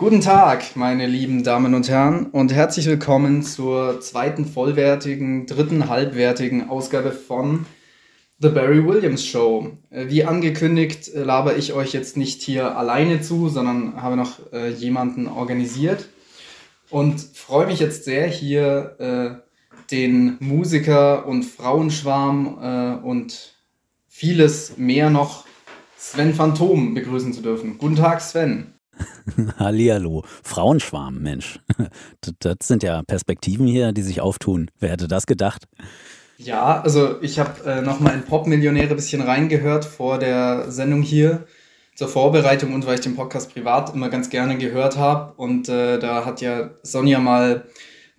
Guten Tag, meine lieben Damen und Herren, und herzlich willkommen zur zweiten vollwertigen, dritten halbwertigen Ausgabe von The Barry Williams Show. Äh, wie angekündigt, äh, laber ich euch jetzt nicht hier alleine zu, sondern habe noch äh, jemanden organisiert und freue mich jetzt sehr, hier äh, den Musiker und Frauenschwarm äh, und vieles mehr noch Sven Phantom begrüßen zu dürfen. Guten Tag, Sven. Hallihallo. Frauenschwarm, Mensch. Das sind ja Perspektiven hier, die sich auftun. Wer hätte das gedacht? Ja, also ich habe äh, nochmal in Popmillionäre ein bisschen reingehört vor der Sendung hier zur Vorbereitung und weil ich den Podcast privat immer ganz gerne gehört habe. Und äh, da hat ja Sonja mal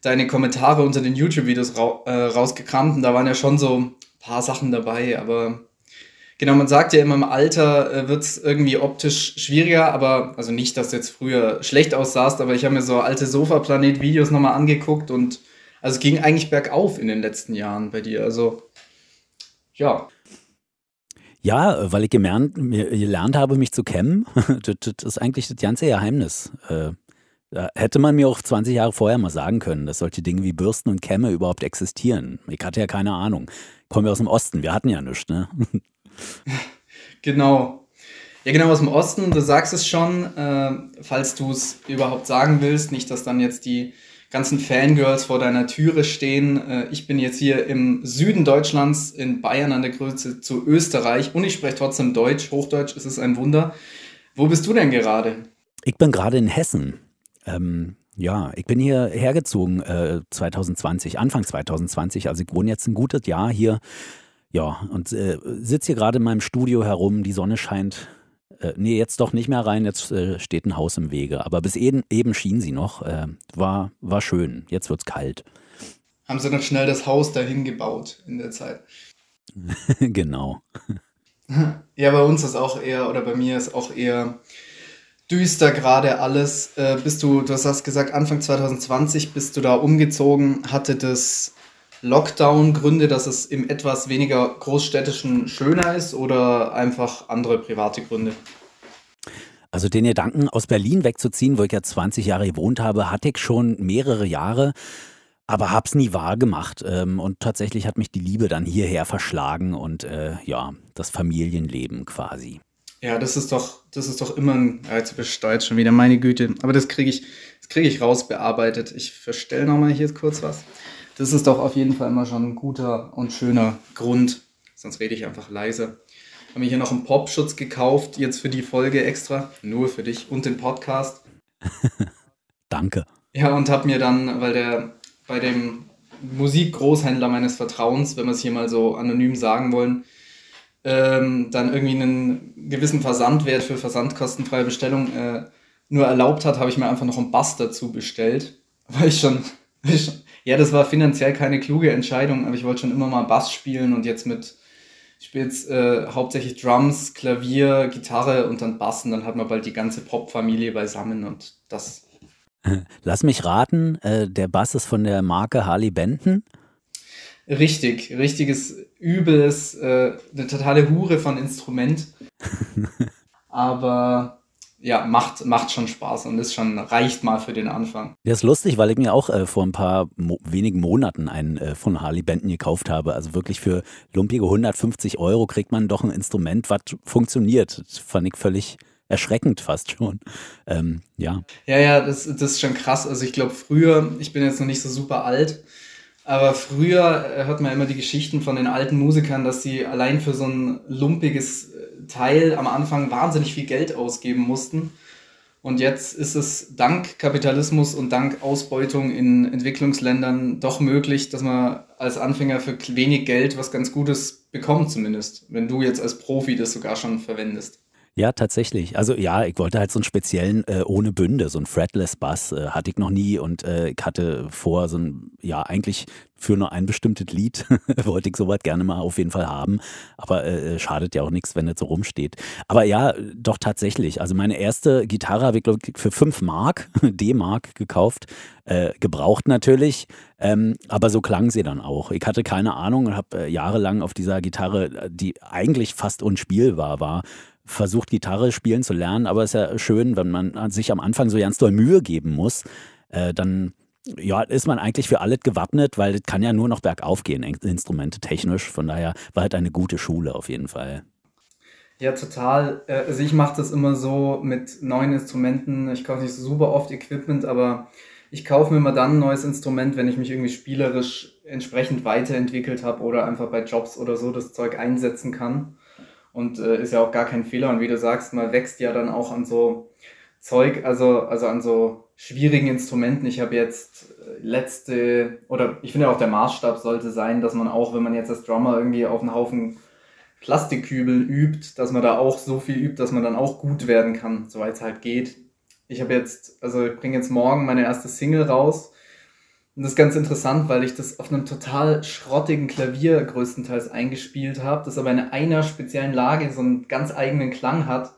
deine Kommentare unter den YouTube-Videos ra äh, rausgekramt und da waren ja schon so ein paar Sachen dabei, aber genau, man sagt ja immer im Alter äh, wird es irgendwie optisch schwieriger, aber also nicht, dass du jetzt früher schlecht aussahst, aber ich habe mir so alte Sofa-Planet-Videos nochmal angeguckt und also es ging eigentlich bergauf in den letzten Jahren bei dir. Also ja. Ja, weil ich gelernt, gelernt habe, mich zu kämmen. Das, das ist eigentlich das ganze Geheimnis. Äh, da hätte man mir auch 20 Jahre vorher mal sagen können, dass solche Dinge wie Bürsten und Kämme überhaupt existieren. Ich hatte ja keine Ahnung. Kommen wir aus dem Osten, wir hatten ja nichts, ne? Genau. Ja, genau, aus dem Osten, du sagst es schon, äh, falls du es überhaupt sagen willst, nicht, dass dann jetzt die ganzen Fangirls vor deiner Türe stehen. Äh, ich bin jetzt hier im Süden Deutschlands, in Bayern an der Größe zu Österreich und ich spreche trotzdem Deutsch. Hochdeutsch ist es ein Wunder. Wo bist du denn gerade? Ich bin gerade in Hessen. Ähm, ja, ich bin hier hergezogen äh, 2020, Anfang 2020. Also ich wohne jetzt ein gutes Jahr hier. Ja, und äh, sitze hier gerade in meinem Studio herum. Die Sonne scheint äh, nee, jetzt doch nicht mehr rein, jetzt äh, steht ein Haus im Wege. Aber bis eben, eben schien sie noch. Äh, war, war schön. Jetzt wird's kalt. Haben sie noch schnell das Haus dahin gebaut in der Zeit? genau. Ja, bei uns ist auch eher, oder bei mir ist auch eher düster gerade alles. Äh, bist du, du hast gesagt, Anfang 2020 bist du da umgezogen, hatte das Lockdown-Gründe, dass es im etwas weniger großstädtischen schöner ist oder einfach andere private Gründe? Also den Gedanken, aus Berlin wegzuziehen, wo ich ja 20 Jahre gewohnt habe, hatte ich schon mehrere Jahre, aber hab's nie wahr gemacht. Ähm, und tatsächlich hat mich die Liebe dann hierher verschlagen und äh, ja, das Familienleben quasi. Ja, das ist doch, das ist doch immer ein, ja, jetzt besteuert schon wieder, meine Güte. Aber das kriege ich, das kriege ich rausbearbeitet. Ich verstelle nochmal hier kurz was. Das ist doch auf jeden Fall immer schon ein guter und schöner Grund. Sonst rede ich einfach leise. Ich habe mir hier noch einen Popschutz gekauft, jetzt für die Folge extra. Nur für dich und den Podcast. Danke. Ja, und habe mir dann, weil der bei dem Musikgroßhändler meines Vertrauens, wenn wir es hier mal so anonym sagen wollen, ähm, dann irgendwie einen gewissen Versandwert für versandkostenfreie Bestellung äh, nur erlaubt hat, habe ich mir einfach noch einen Bass dazu bestellt, weil ich schon, weil ich schon ja, das war finanziell keine kluge Entscheidung, aber ich wollte schon immer mal Bass spielen und jetzt mit, ich spiele jetzt äh, hauptsächlich Drums, Klavier, Gitarre und dann Bass und dann hat man bald die ganze Pop-Familie beisammen und das. Lass mich raten, äh, der Bass ist von der Marke Harley Benton. Richtig, richtiges, übles, äh, eine totale Hure von Instrument. Aber ja, macht, macht schon Spaß und ist schon, reicht mal für den Anfang. Das ist lustig, weil ich mir auch äh, vor ein paar mo wenigen Monaten einen äh, von Harley Benton gekauft habe. Also wirklich für lumpige 150 Euro kriegt man doch ein Instrument, was funktioniert. Das fand ich völlig erschreckend fast schon. Ähm, ja. Ja, ja, das, das ist schon krass. Also ich glaube, früher, ich bin jetzt noch nicht so super alt, aber früher äh, hört man immer die Geschichten von den alten Musikern, dass sie allein für so ein lumpiges Teil am Anfang wahnsinnig viel Geld ausgeben mussten. Und jetzt ist es dank Kapitalismus und dank Ausbeutung in Entwicklungsländern doch möglich, dass man als Anfänger für wenig Geld was ganz Gutes bekommt, zumindest, wenn du jetzt als Profi das sogar schon verwendest. Ja, tatsächlich. Also ja, ich wollte halt so einen speziellen äh, ohne Bünde, so einen Fretless Bass äh, hatte ich noch nie und äh, ich hatte vor, so ein, ja, eigentlich für nur ein bestimmtes Lied wollte ich sowas gerne mal auf jeden Fall haben. Aber äh, schadet ja auch nichts, wenn es so rumsteht. Aber ja, doch tatsächlich. Also meine erste Gitarre habe ich, glaube ich, für 5 Mark, D-Mark gekauft. Äh, gebraucht natürlich, ähm, aber so klang sie dann auch. Ich hatte keine Ahnung und habe äh, jahrelang auf dieser Gitarre, die eigentlich fast unspielbar war, versucht, Gitarre spielen zu lernen, aber es ist ja schön, wenn man sich am Anfang so ganz doll Mühe geben muss, äh, dann ja, ist man eigentlich für alles gewappnet, weil es kann ja nur noch bergauf gehen, Instrumente technisch. Von daher war halt eine gute Schule auf jeden Fall. Ja, total. Äh, also ich mache das immer so mit neuen Instrumenten. Ich kaufe nicht super oft Equipment, aber ich kaufe mir immer dann ein neues Instrument, wenn ich mich irgendwie spielerisch entsprechend weiterentwickelt habe oder einfach bei Jobs oder so das Zeug einsetzen kann. Und äh, ist ja auch gar kein Fehler. Und wie du sagst, man wächst ja dann auch an so Zeug, also, also an so schwierigen Instrumenten. Ich habe jetzt äh, letzte, oder ich finde auch der Maßstab sollte sein, dass man auch, wenn man jetzt als Drummer irgendwie auf einen Haufen Plastikkübel übt, dass man da auch so viel übt, dass man dann auch gut werden kann, soweit es halt geht. Ich habe jetzt, also ich bringe jetzt morgen meine erste Single raus. Und das ist ganz interessant, weil ich das auf einem total schrottigen Klavier größtenteils eingespielt habe, das aber in einer speziellen Lage so einen ganz eigenen Klang hat.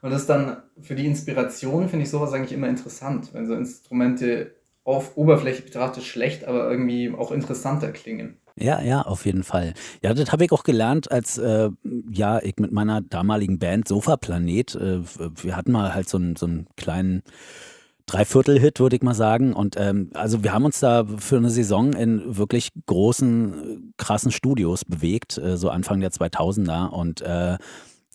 Und das ist dann für die Inspiration, finde ich sowas eigentlich immer interessant, wenn so Instrumente auf Oberfläche betrachtet schlecht, aber irgendwie auch interessanter klingen. Ja, ja, auf jeden Fall. Ja, das habe ich auch gelernt, als äh, ja, ich mit meiner damaligen Band Sofa Planet, äh, wir hatten mal halt so einen, so einen kleinen Dreiviertel-Hit, würde ich mal sagen. Und ähm, also wir haben uns da für eine Saison in wirklich großen, krassen Studios bewegt, äh, so Anfang der 2000er. Und äh,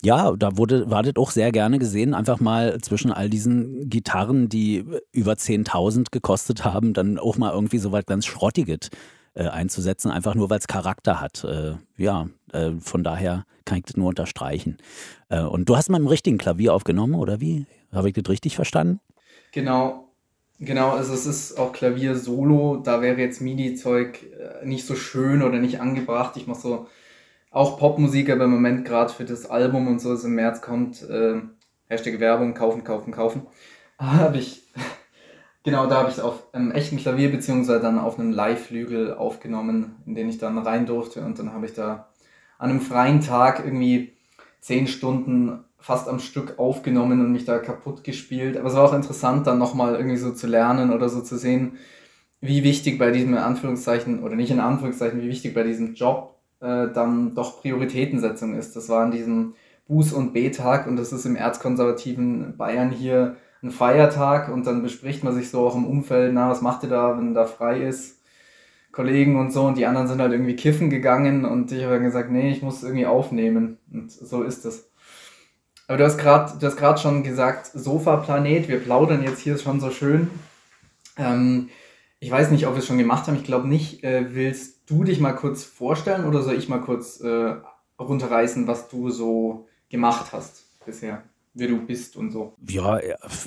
ja, da wurde, war das auch sehr gerne gesehen, einfach mal zwischen all diesen Gitarren, die über 10.000 gekostet haben, dann auch mal irgendwie so was ganz Schrottiges äh, einzusetzen, einfach nur weil es Charakter hat. Äh, ja, äh, von daher kann ich das nur unterstreichen. Äh, und du hast mal im richtigen Klavier aufgenommen, oder wie? Habe ich das richtig verstanden? Genau, genau. Also es ist auch Klavier Solo. Da wäre jetzt MIDI-Zeug äh, nicht so schön oder nicht angebracht. Ich mache so auch Popmusik, aber im Moment gerade für das Album und so, das im März kommt, äh, Hashtag Werbung, kaufen, kaufen, kaufen, habe ich Genau, da habe ich es auf einem echten Klavier beziehungsweise dann auf einem Live-Flügel aufgenommen, in den ich dann rein durfte und dann habe ich da an einem freien Tag irgendwie zehn Stunden fast am Stück aufgenommen und mich da kaputt gespielt. Aber es war auch interessant, dann nochmal irgendwie so zu lernen oder so zu sehen, wie wichtig bei diesem in Anführungszeichen oder nicht in Anführungszeichen, wie wichtig bei diesem Job äh, dann doch Prioritätensetzung ist. Das war an diesem Buß- und B-Tag und das ist im erzkonservativen Bayern hier ein Feiertag und dann bespricht man sich so auch im Umfeld, na, was macht ihr da, wenn da frei ist? Kollegen und so und die anderen sind halt irgendwie kiffen gegangen und ich habe dann gesagt, nee, ich muss irgendwie aufnehmen und so ist es. Aber du hast gerade, schon gesagt, Sofa-Planet, wir plaudern jetzt hier schon so schön. Ähm, ich weiß nicht, ob wir es schon gemacht haben, ich glaube nicht. Äh, willst du dich mal kurz vorstellen oder soll ich mal kurz äh, runterreißen, was du so gemacht hast bisher? wer du bist und so. Ja,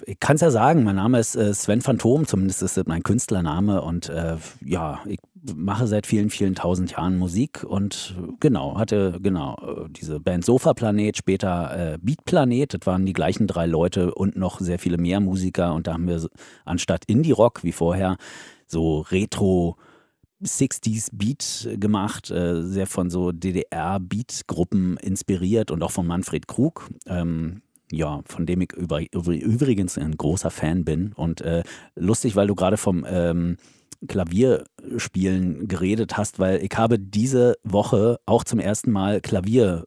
ich kann es ja sagen. Mein Name ist äh, Sven Phantom, zumindest ist es mein Künstlername. Und äh, ja, ich mache seit vielen, vielen tausend Jahren Musik und genau, hatte genau äh, diese Band Sofa Planet, später äh, Beat Planet. Das waren die gleichen drei Leute und noch sehr viele mehr Musiker. Und da haben wir anstatt Indie-Rock wie vorher so Retro- 60s Beat gemacht, äh, sehr von so DDR-Beat-Gruppen inspiriert und auch von Manfred Krug. Ähm, ja, von dem ich über, übrigens ein großer Fan bin. Und äh, lustig, weil du gerade vom ähm, Klavierspielen geredet hast, weil ich habe diese Woche auch zum ersten Mal Klavier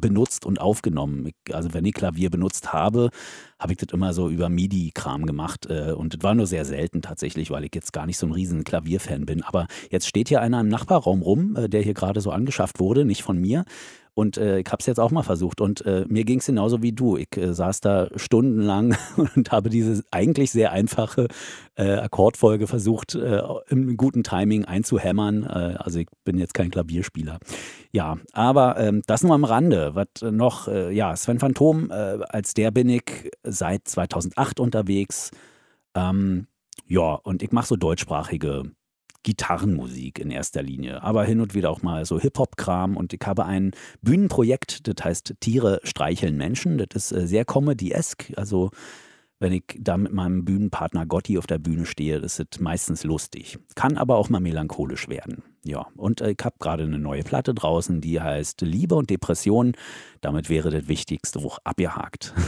benutzt und aufgenommen. Also wenn ich Klavier benutzt habe, habe ich das immer so über MIDI-Kram gemacht. Äh, und das war nur sehr selten tatsächlich, weil ich jetzt gar nicht so ein riesen Klavierfan bin. Aber jetzt steht hier einer im Nachbarraum rum, äh, der hier gerade so angeschafft wurde, nicht von mir. Und äh, ich habe es jetzt auch mal versucht und äh, mir ging es genauso wie du. Ich äh, saß da stundenlang und habe diese eigentlich sehr einfache äh, Akkordfolge versucht, äh, im guten Timing einzuhämmern. Äh, also ich bin jetzt kein Klavierspieler. Ja, aber ähm, das nur am Rande. Was noch, ja, Sven Phantom, als der bin ich seit 2008 unterwegs. Ähm, ja, und ich mache so deutschsprachige Gitarrenmusik in erster Linie, aber hin und wieder auch mal so Hip-Hop-Kram. Und ich habe ein Bühnenprojekt, das heißt Tiere streicheln Menschen. Das ist äh, sehr comedy-esk. Also, wenn ich da mit meinem Bühnenpartner Gotti auf der Bühne stehe, das ist meistens lustig. Kann aber auch mal melancholisch werden. Ja, und äh, ich habe gerade eine neue Platte draußen, die heißt Liebe und Depression. Damit wäre das Wichtigste auch abgehakt.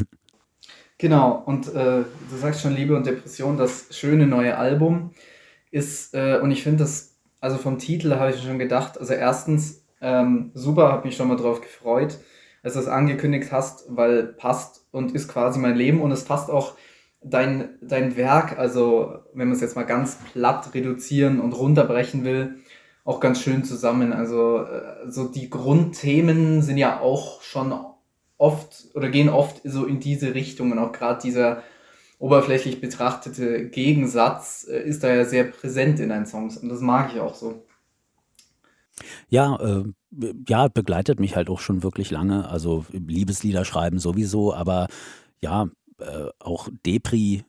Genau, und äh, du sagst schon Liebe und Depression, das schöne neue Album ist, äh, und ich finde das, also vom Titel habe ich schon gedacht, also erstens, ähm, super, habe mich schon mal drauf gefreut. als du es angekündigt hast, weil passt und ist quasi mein Leben und es passt auch dein, dein Werk, also wenn man es jetzt mal ganz platt reduzieren und runterbrechen will, auch ganz schön zusammen. Also äh, so die Grundthemen sind ja auch schon oft oder gehen oft so in diese Richtung und auch gerade dieser oberflächlich betrachtete Gegensatz äh, ist da ja sehr präsent in deinen Songs und das mag ich auch so. Ja, äh, ja, begleitet mich halt auch schon wirklich lange. Also Liebeslieder schreiben sowieso, aber ja, äh, auch Depri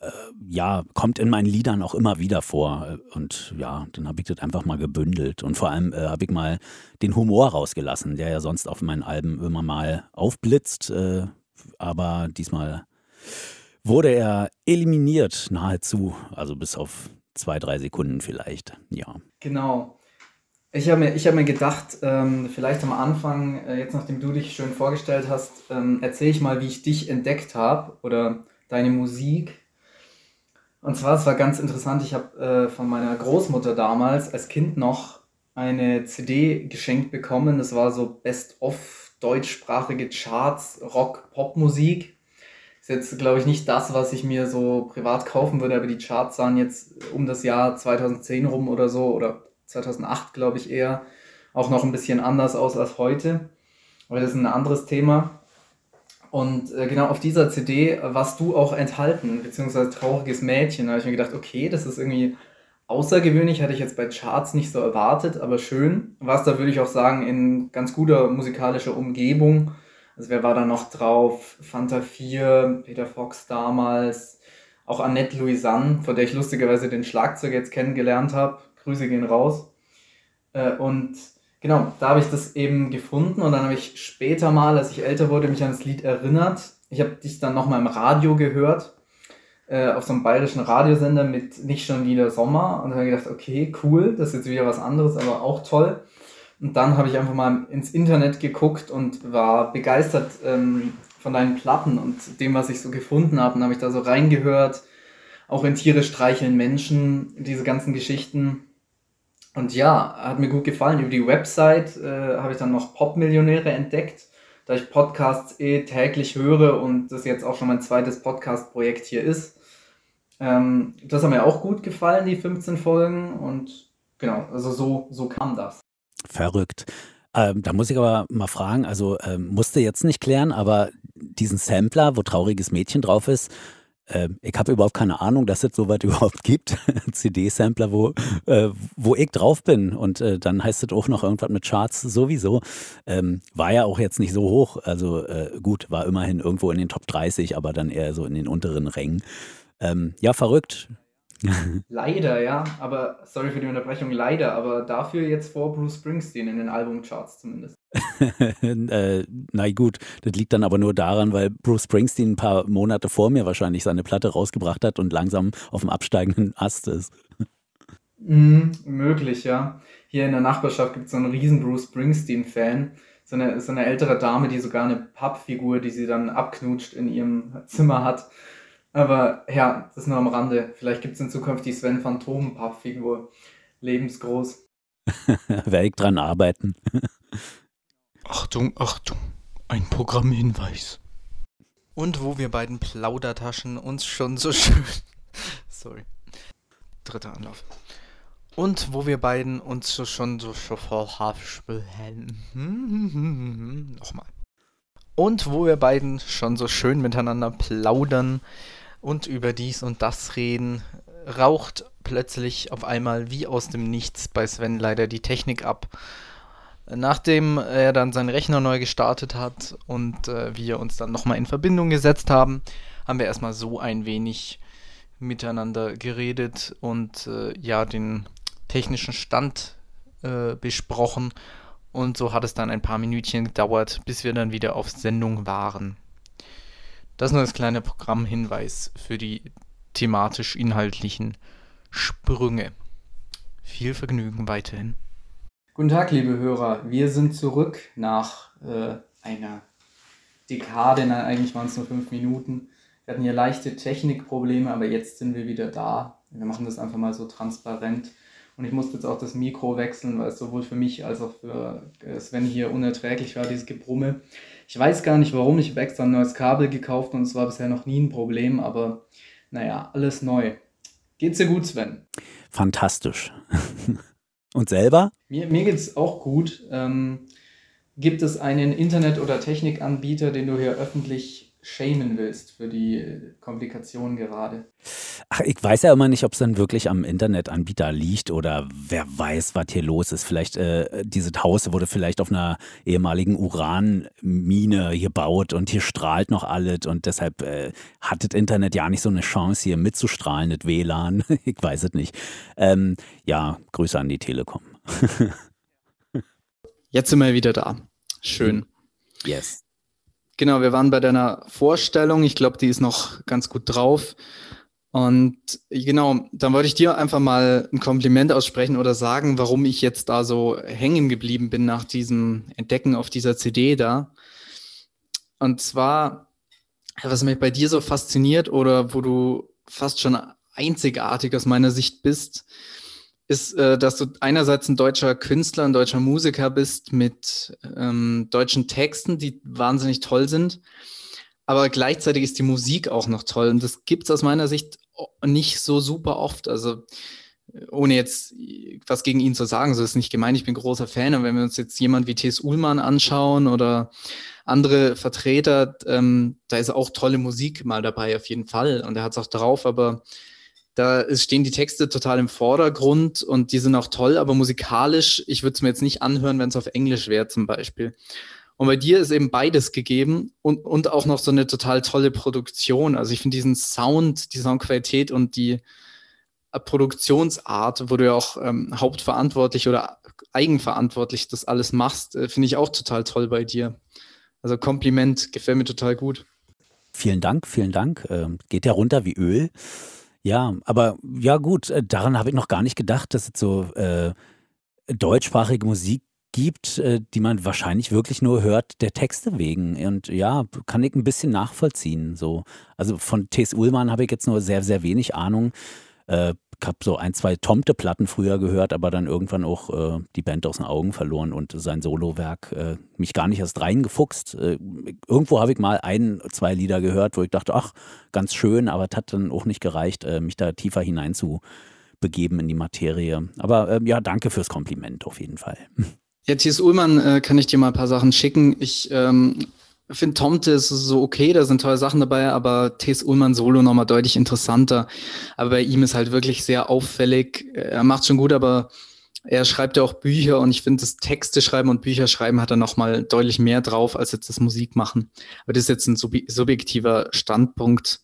äh, ja, kommt in meinen Liedern auch immer wieder vor. Und ja, dann habe ich das einfach mal gebündelt. Und vor allem äh, habe ich mal den Humor rausgelassen, der ja sonst auf meinen Alben immer mal aufblitzt. Äh, aber diesmal wurde er eliminiert, nahezu. Also bis auf zwei, drei Sekunden vielleicht. Ja. Genau. Ich habe mir, hab mir gedacht, ähm, vielleicht am Anfang, äh, jetzt nachdem du dich schön vorgestellt hast, ähm, erzähle ich mal, wie ich dich entdeckt habe oder deine Musik. Und zwar, es war ganz interessant, ich habe äh, von meiner Großmutter damals als Kind noch eine CD geschenkt bekommen. Das war so Best-of deutschsprachige Charts, Rock, Popmusik. Jetzt, glaube ich, nicht das, was ich mir so privat kaufen würde, aber die Charts sahen jetzt um das Jahr 2010 rum oder so, oder 2008, glaube ich, eher auch noch ein bisschen anders aus als heute. Aber das ist ein anderes Thema. Und äh, genau auf dieser CD warst du auch enthalten, beziehungsweise Trauriges Mädchen. Da habe ich mir gedacht, okay, das ist irgendwie außergewöhnlich, hatte ich jetzt bei Charts nicht so erwartet, aber schön. Was da würde ich auch sagen, in ganz guter musikalischer Umgebung. Also wer war da noch drauf? Fanta 4, Peter Fox damals, auch Annette Louisanne, von der ich lustigerweise den Schlagzeug jetzt kennengelernt habe. Grüße gehen raus. Äh, und Genau, da habe ich das eben gefunden und dann habe ich später mal, als ich älter wurde, mich an das Lied erinnert. Ich habe dich dann nochmal im Radio gehört, äh, auf so einem bayerischen Radiosender mit Nicht schon wieder Sommer und dann habe ich gedacht, okay, cool, das ist jetzt wieder was anderes, aber auch toll. Und dann habe ich einfach mal ins Internet geguckt und war begeistert ähm, von deinen Platten und dem, was ich so gefunden habe. Und habe ich da so reingehört, auch in Tiere streicheln Menschen, diese ganzen Geschichten. Und ja, hat mir gut gefallen. Über die Website äh, habe ich dann noch Popmillionäre entdeckt, da ich Podcasts eh täglich höre und das jetzt auch schon mein zweites Podcast-Projekt hier ist. Ähm, das hat mir auch gut gefallen, die 15 Folgen. Und genau, also so, so kam das. Verrückt. Ähm, da muss ich aber mal fragen, also ähm, musste jetzt nicht klären, aber diesen Sampler, wo trauriges Mädchen drauf ist, äh, ich habe überhaupt keine Ahnung, dass es sowas überhaupt gibt. CD-Sampler, wo, äh, wo ich drauf bin. Und äh, dann heißt es auch noch irgendwas mit Charts sowieso. Ähm, war ja auch jetzt nicht so hoch. Also äh, gut, war immerhin irgendwo in den Top 30, aber dann eher so in den unteren Rängen. Ähm, ja, verrückt. leider, ja. Aber sorry für die Unterbrechung, leider. Aber dafür jetzt vor Bruce Springsteen in den Albumcharts zumindest. äh, na gut, das liegt dann aber nur daran, weil Bruce Springsteen ein paar Monate vor mir wahrscheinlich seine Platte rausgebracht hat und langsam auf dem absteigenden Ast ist. Mm, möglich, ja. Hier in der Nachbarschaft gibt es so einen riesen Bruce Springsteen-Fan. So eine, so eine ältere Dame, die sogar eine Pappfigur, die sie dann abknutscht, in ihrem Zimmer hat. Aber ja, das nur am Rande. Vielleicht gibt es in Zukunft die Sven Phantom-Pappfigur. Lebensgroß. Werde ich dran arbeiten. Achtung, Achtung, ein Programmhinweis. Und wo wir beiden Plaudertaschen uns schon so schön. Sorry. Dritter Anlauf. Und wo wir beiden uns so schon so voll Nochmal. Und wo wir beiden schon so schön miteinander plaudern und über dies und das reden, raucht plötzlich auf einmal wie aus dem Nichts bei Sven leider die Technik ab. Nachdem er dann seinen Rechner neu gestartet hat und äh, wir uns dann nochmal in Verbindung gesetzt haben, haben wir erstmal so ein wenig miteinander geredet und äh, ja, den technischen Stand äh, besprochen. Und so hat es dann ein paar Minütchen gedauert, bis wir dann wieder auf Sendung waren. Das nur als kleiner Programmhinweis für die thematisch-inhaltlichen Sprünge. Viel Vergnügen weiterhin. Guten Tag, liebe Hörer. Wir sind zurück nach äh, einer Dekade, nein, eigentlich waren es nur fünf Minuten. Wir hatten hier leichte Technikprobleme, aber jetzt sind wir wieder da. Wir machen das einfach mal so transparent Und ich musste jetzt auch das Mikro wechseln, weil es sowohl für mich als auch für äh, Sven hier unerträglich war, dieses Gebrumme. Ich weiß gar nicht warum, ich habe extra ein neues Kabel gekauft und es war bisher noch nie ein Problem, aber naja, alles neu. Geht's dir gut, Sven? Fantastisch. und selber? Mir, mir geht's auch gut. Ähm, gibt es einen Internet- oder Technikanbieter, den du hier öffentlich schämen willst für die Komplikation gerade? Ach, ich weiß ja immer nicht, ob es dann wirklich am Internetanbieter liegt oder wer weiß, was hier los ist. Vielleicht, äh, dieses Haus wurde vielleicht auf einer ehemaligen Uranmine gebaut und hier strahlt noch alles und deshalb äh, hat das Internet ja nicht so eine Chance, hier mitzustrahlen, das WLAN. ich weiß es nicht. Ähm, ja, Grüße an die Telekom. Jetzt sind wir wieder da. Schön. Yes. Genau, wir waren bei deiner Vorstellung. Ich glaube, die ist noch ganz gut drauf. Und genau, dann wollte ich dir einfach mal ein Kompliment aussprechen oder sagen, warum ich jetzt da so hängen geblieben bin nach diesem Entdecken auf dieser CD da. Und zwar, was mich bei dir so fasziniert oder wo du fast schon einzigartig aus meiner Sicht bist, ist, äh, dass du einerseits ein deutscher Künstler, ein deutscher Musiker bist mit ähm, deutschen Texten, die wahnsinnig toll sind. Aber gleichzeitig ist die Musik auch noch toll. Und das gibt es aus meiner Sicht nicht so super oft. Also ohne jetzt was gegen ihn zu sagen, so ist nicht gemeint, ich bin großer Fan. Und wenn wir uns jetzt jemand wie T.S. Ullmann anschauen oder andere Vertreter, ähm, da ist auch tolle Musik mal dabei, auf jeden Fall. Und er hat es auch drauf, aber da stehen die Texte total im Vordergrund und die sind auch toll, aber musikalisch, ich würde es mir jetzt nicht anhören, wenn es auf Englisch wäre zum Beispiel. Und bei dir ist eben beides gegeben und, und auch noch so eine total tolle Produktion. Also ich finde diesen Sound, die Soundqualität und die äh, Produktionsart, wo du ja auch ähm, hauptverantwortlich oder eigenverantwortlich das alles machst, äh, finde ich auch total toll bei dir. Also Kompliment, gefällt mir total gut. Vielen Dank, vielen Dank. Ähm, geht ja runter wie Öl. Ja, aber ja gut, äh, daran habe ich noch gar nicht gedacht, dass es so äh, deutschsprachige Musik gibt, äh, die man wahrscheinlich wirklich nur hört der Texte wegen. Und ja, kann ich ein bisschen nachvollziehen. So. Also von T.S. Ullmann habe ich jetzt nur sehr, sehr wenig Ahnung. Äh, habe so ein, zwei Tomte-Platten früher gehört, aber dann irgendwann auch äh, die Band aus den Augen verloren und sein Solowerk äh, mich gar nicht erst reingefuchst. Äh, irgendwo habe ich mal ein, zwei Lieder gehört, wo ich dachte, ach, ganz schön, aber es hat dann auch nicht gereicht, äh, mich da tiefer hinein zu begeben in die Materie. Aber ähm, ja, danke fürs Kompliment auf jeden Fall. Ja, Thies Ullmann äh, kann ich dir mal ein paar Sachen schicken. Ich ähm, finde Tomte ist so okay, da sind tolle Sachen dabei, aber T.S. Ullmann Solo nochmal deutlich interessanter. Aber bei ihm ist halt wirklich sehr auffällig. Er macht schon gut, aber er schreibt ja auch Bücher und ich finde, das Texte schreiben und Bücher schreiben hat er nochmal deutlich mehr drauf als jetzt das Musik machen. Aber das ist jetzt ein sub subjektiver Standpunkt.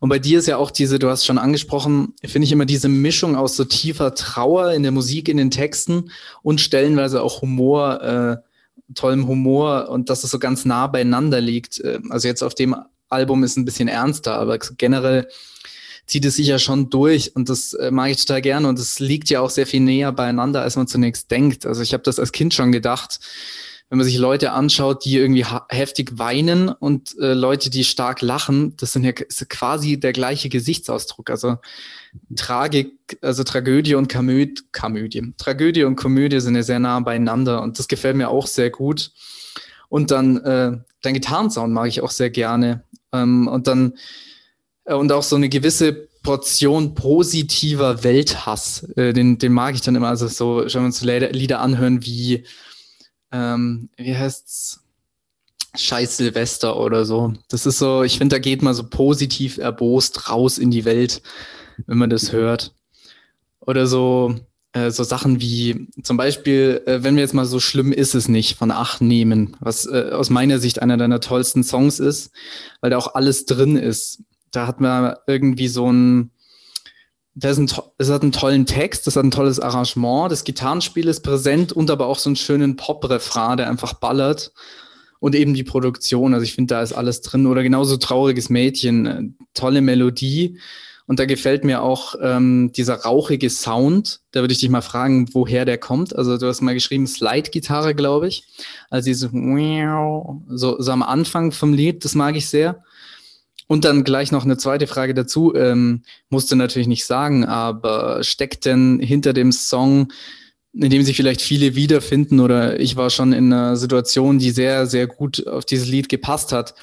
Und bei dir ist ja auch diese, du hast schon angesprochen, finde ich immer diese Mischung aus so tiefer Trauer in der Musik, in den Texten und stellenweise auch Humor, äh, tollem Humor und dass es so ganz nah beieinander liegt. Äh, also jetzt auf dem Album ist ein bisschen ernster, aber generell zieht es sich ja schon durch und das äh, mag ich total gerne und es liegt ja auch sehr viel näher beieinander, als man zunächst denkt. Also ich habe das als Kind schon gedacht, wenn man sich Leute anschaut, die irgendwie heftig weinen und äh, Leute, die stark lachen, das sind ja quasi der gleiche Gesichtsausdruck. Also Tragik, also Tragödie und Komödie, Komödie. Tragödie und Komödie sind ja sehr nah beieinander und das gefällt mir auch sehr gut. Und dann äh, dein Gitarrensound mag ich auch sehr gerne. Ähm, und dann äh, und auch so eine gewisse Portion positiver Welthass, äh, den, den mag ich dann immer. Also so, wenn wir uns Lieder anhören wie ähm, wie heißt's? Scheiß Silvester oder so. Das ist so, ich finde, da geht man so positiv erbost raus in die Welt, wenn man das hört. Oder so, äh, so Sachen wie zum Beispiel, äh, wenn wir jetzt mal so schlimm ist es nicht von Acht nehmen, was äh, aus meiner Sicht einer deiner tollsten Songs ist, weil da auch alles drin ist. Da hat man irgendwie so ein, das, ein, das hat einen tollen Text, das hat ein tolles Arrangement, das Gitarrenspiel ist präsent und aber auch so einen schönen Pop-Refrain, der einfach ballert. Und eben die Produktion, also ich finde, da ist alles drin. Oder genauso trauriges Mädchen, äh, tolle Melodie. Und da gefällt mir auch ähm, dieser rauchige Sound. Da würde ich dich mal fragen, woher der kommt. Also du hast mal geschrieben Slide-Gitarre, glaube ich. Also diese so, so am Anfang vom Lied, das mag ich sehr. Und dann gleich noch eine zweite Frage dazu. Ähm, musst du natürlich nicht sagen, aber steckt denn hinter dem Song, in dem sich vielleicht viele wiederfinden oder ich war schon in einer Situation, die sehr, sehr gut auf dieses Lied gepasst hat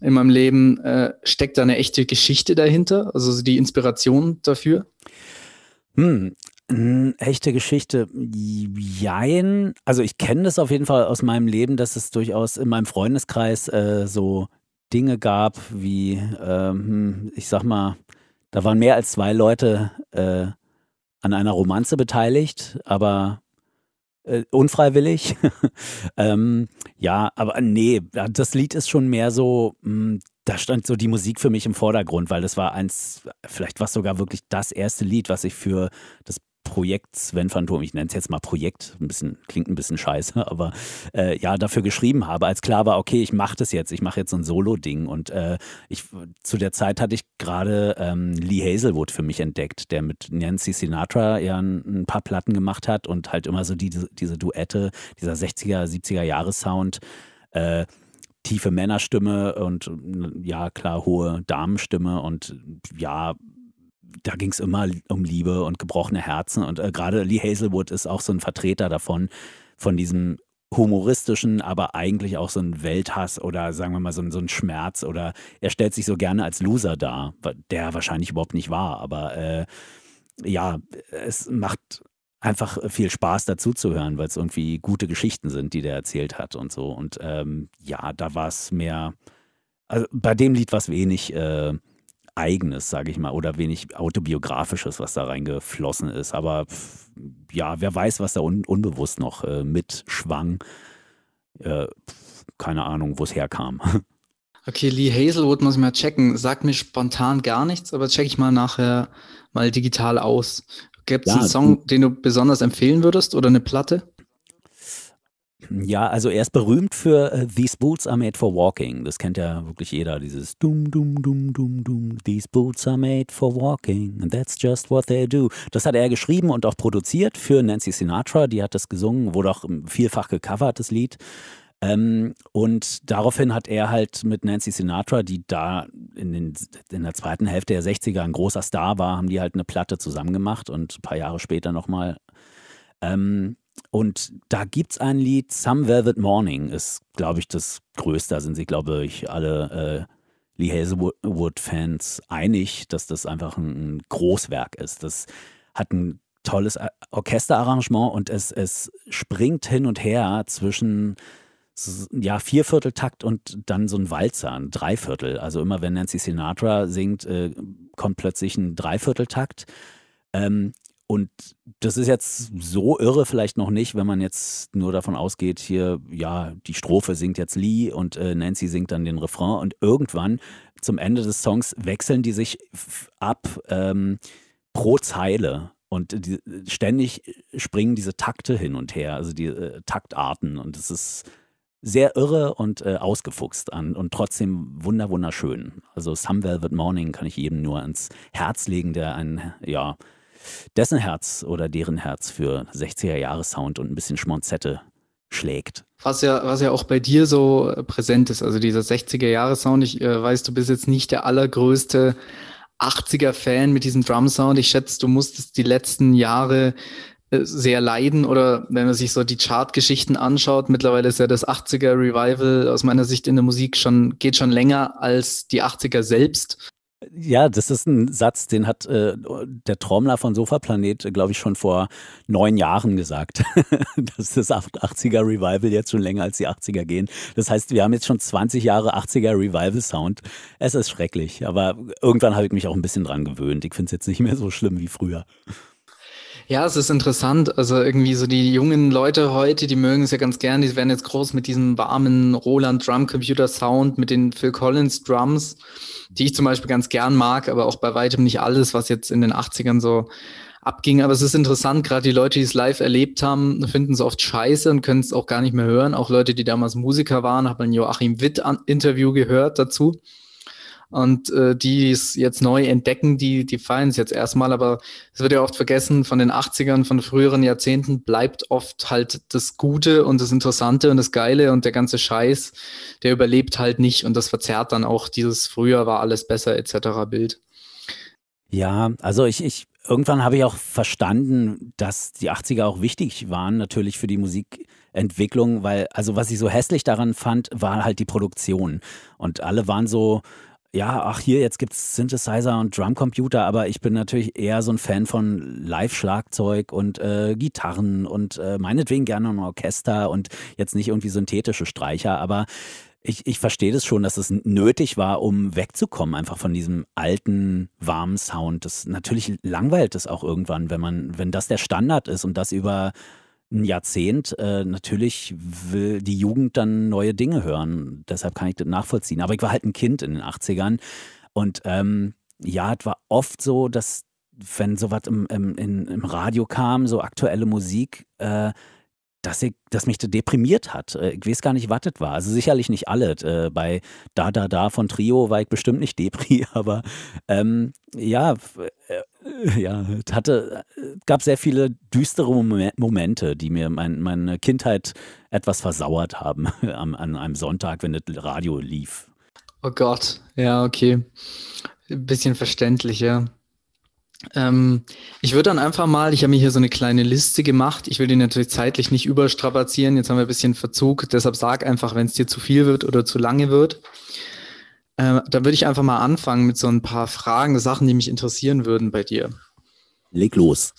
in meinem Leben, äh, steckt da eine echte Geschichte dahinter, also die Inspiration dafür? Hm, echte Geschichte, jein. Also ich kenne das auf jeden Fall aus meinem Leben, dass es durchaus in meinem Freundeskreis äh, so Dinge gab, wie, ähm, ich sag mal, da waren mehr als zwei Leute äh, an einer Romanze beteiligt, aber äh, unfreiwillig. ähm, ja, aber nee, das Lied ist schon mehr so, mh, hm, da stand so die Musik für mich im Vordergrund, weil das war eins, vielleicht war es sogar wirklich das erste Lied, was ich für das Projekt Sven Phantom, ich nenne es jetzt mal Projekt, ein bisschen, klingt ein bisschen scheiße, aber äh, ja, dafür geschrieben habe, als klar war, okay, ich mache das jetzt, ich mache jetzt so ein Solo-Ding. Und äh, ich, zu der Zeit hatte ich gerade ähm, Lee Hazelwood für mich entdeckt, der mit Nancy Sinatra ja ein, ein paar Platten gemacht hat und halt immer so die, diese Duette, dieser 60er, 70er Jahres-Sound. Äh, tiefe Männerstimme und ja, klar, hohe Damenstimme und ja, da ging es immer um Liebe und gebrochene Herzen. Und äh, gerade Lee Hazelwood ist auch so ein Vertreter davon, von diesem humoristischen, aber eigentlich auch so ein Welthass oder sagen wir mal so ein, so ein Schmerz oder er stellt sich so gerne als Loser dar, der wahrscheinlich überhaupt nicht war, aber äh, ja, es macht einfach viel Spaß dazu zu hören, weil es irgendwie gute Geschichten sind, die der erzählt hat und so und ähm, ja, da war es mehr, also bei dem Lied war es wenig äh, Eigenes, sage ich mal, oder wenig Autobiografisches, was da reingeflossen ist. Aber pff, ja, wer weiß, was da un unbewusst noch äh, mitschwang. Äh, keine Ahnung, wo es herkam. Okay, Lee Hazelwood muss ich mal checken. Sagt mir spontan gar nichts, aber check ich mal nachher mal digital aus. Gibt es ja, einen Song, den du besonders empfehlen würdest oder eine Platte? Ja, also er ist berühmt für uh, These Boots are made for walking. Das kennt ja wirklich jeder, dieses Dum, Dum, Dum, Dum, Dum. These Boots are made for walking and that's just what they do. Das hat er geschrieben und auch produziert für Nancy Sinatra. Die hat das gesungen, wurde auch vielfach gecovert, das Lied. Ähm, und daraufhin hat er halt mit Nancy Sinatra, die da in, den, in der zweiten Hälfte der 60er ein großer Star war, haben die halt eine Platte zusammen gemacht und ein paar Jahre später nochmal. Ähm, und da gibt es ein Lied, Some Velvet Morning, ist, glaube ich, das größte. Da sind sich, glaube ich, alle äh, Lee Hazelwood-Fans einig, dass das einfach ein, Großwerk ist. Das hat ein tolles Orchesterarrangement und es, es springt hin und her zwischen ja, Viervierteltakt und dann so ein Walzer, ein Dreiviertel. Also immer wenn Nancy Sinatra singt, äh, kommt plötzlich ein Dreivierteltakt. Ähm, und das ist jetzt so irre vielleicht noch nicht, wenn man jetzt nur davon ausgeht, hier, ja, die Strophe singt jetzt Lee und äh, Nancy singt dann den Refrain und irgendwann zum Ende des Songs wechseln die sich ab ähm, pro Zeile. Und die, ständig springen diese Takte hin und her, also die äh, Taktarten. Und es ist sehr irre und äh, ausgefuchst an und trotzdem wunder wunderschön. Also Some Velvet Morning kann ich jedem nur ans Herz legen, der ein, ja, dessen Herz oder deren Herz für 60er Jahre Sound und ein bisschen Schmonzette schlägt. Was ja, was ja auch bei dir so äh, präsent ist, also dieser 60er Jahre Sound. Ich äh, weiß, du bist jetzt nicht der allergrößte 80er Fan mit diesem Drum Sound. Ich schätze, du musstest die letzten Jahre äh, sehr leiden oder wenn man sich so die Chartgeschichten anschaut, mittlerweile ist ja das 80er Revival aus meiner Sicht in der Musik schon, geht schon länger als die 80er selbst. Ja, das ist ein Satz, den hat äh, der Trommler von Sofaplanet, glaube ich, schon vor neun Jahren gesagt, dass das 80er Revival jetzt schon länger als die 80er gehen. Das heißt, wir haben jetzt schon 20 Jahre 80er Revival Sound. Es ist schrecklich, aber irgendwann habe ich mich auch ein bisschen dran gewöhnt. Ich finde es jetzt nicht mehr so schlimm wie früher. Ja, es ist interessant. Also irgendwie so die jungen Leute heute, die mögen es ja ganz gern. Die werden jetzt groß mit diesem warmen Roland Drum Computer Sound, mit den Phil Collins Drums, die ich zum Beispiel ganz gern mag, aber auch bei weitem nicht alles, was jetzt in den 80ern so abging. Aber es ist interessant, gerade die Leute, die es live erlebt haben, finden es oft scheiße und können es auch gar nicht mehr hören. Auch Leute, die damals Musiker waren, haben ein Joachim Witt Interview gehört dazu. Und äh, die es jetzt neu entdecken, die, die feiern es jetzt erstmal, aber es wird ja oft vergessen, von den 80ern, von früheren Jahrzehnten bleibt oft halt das Gute und das Interessante und das Geile und der ganze Scheiß, der überlebt halt nicht und das verzerrt dann auch dieses früher war alles besser etc. Bild. Ja, also ich, ich irgendwann habe ich auch verstanden, dass die 80er auch wichtig waren, natürlich für die Musikentwicklung, weil, also was ich so hässlich daran fand, war halt die Produktion. Und alle waren so, ja, ach hier, jetzt gibt es Synthesizer und Drumcomputer, aber ich bin natürlich eher so ein Fan von Live-Schlagzeug und äh, Gitarren und äh, meinetwegen gerne ein Orchester und jetzt nicht irgendwie synthetische Streicher, aber ich, ich verstehe das schon, dass es nötig war, um wegzukommen, einfach von diesem alten, warmen Sound. Das natürlich langweilt es auch irgendwann, wenn man, wenn das der Standard ist und das über ein Jahrzehnt, äh, natürlich will die Jugend dann neue Dinge hören. Deshalb kann ich das nachvollziehen. Aber ich war halt ein Kind in den 80ern und ähm, ja, es war oft so, dass wenn sowas im, im, im Radio kam, so aktuelle Musik, äh, dass, ich, dass mich deprimiert hat. Äh, ich weiß gar nicht, was das war. Also sicherlich nicht alle. Äh, bei Da Da Da von Trio war ich bestimmt nicht Depri, aber ähm, ja, äh, ja, es hatte, gab sehr viele düstere Momente, die mir mein, meine Kindheit etwas versauert haben an, an einem Sonntag, wenn das Radio lief. Oh Gott, ja, okay. Ein bisschen verständlich, ja. Ähm, ich würde dann einfach mal, ich habe mir hier so eine kleine Liste gemacht. Ich will die natürlich zeitlich nicht überstrapazieren. Jetzt haben wir ein bisschen Verzug. Deshalb sag einfach, wenn es dir zu viel wird oder zu lange wird. Äh, dann würde ich einfach mal anfangen mit so ein paar Fragen, Sachen, die mich interessieren würden bei dir. Leg los.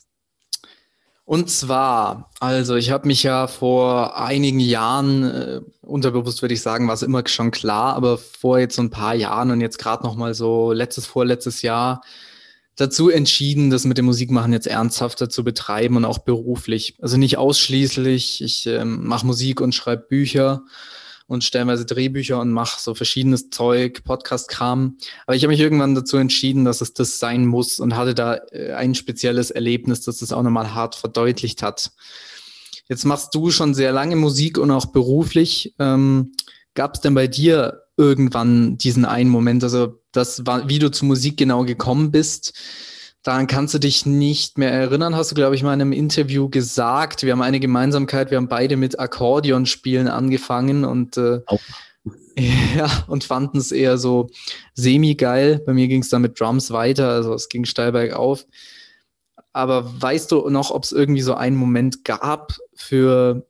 Und zwar, also ich habe mich ja vor einigen Jahren, äh, unterbewusst würde ich sagen, war es immer schon klar, aber vor jetzt so ein paar Jahren und jetzt gerade noch mal so letztes, vorletztes Jahr dazu entschieden, das mit dem Musikmachen jetzt ernsthafter zu betreiben und auch beruflich. Also nicht ausschließlich, ich ähm, mache Musik und schreibe Bücher und stellenweise Drehbücher und mache so verschiedenes Zeug, Podcast-Kram. Aber ich habe mich irgendwann dazu entschieden, dass es das sein muss und hatte da äh, ein spezielles Erlebnis, das das auch nochmal hart verdeutlicht hat. Jetzt machst du schon sehr lange Musik und auch beruflich. Ähm, Gab es denn bei dir irgendwann diesen einen Moment, also das war, wie du zur Musik genau gekommen bist. Daran kannst du dich nicht mehr erinnern, hast du, glaube ich, mal in einem Interview gesagt. Wir haben eine Gemeinsamkeit, wir haben beide mit Akkordeonspielen angefangen und äh, ja, und fanden es eher so semi-geil. Bei mir ging es dann mit Drums weiter, also es ging steil bergauf. Aber weißt du noch, ob es irgendwie so einen Moment gab für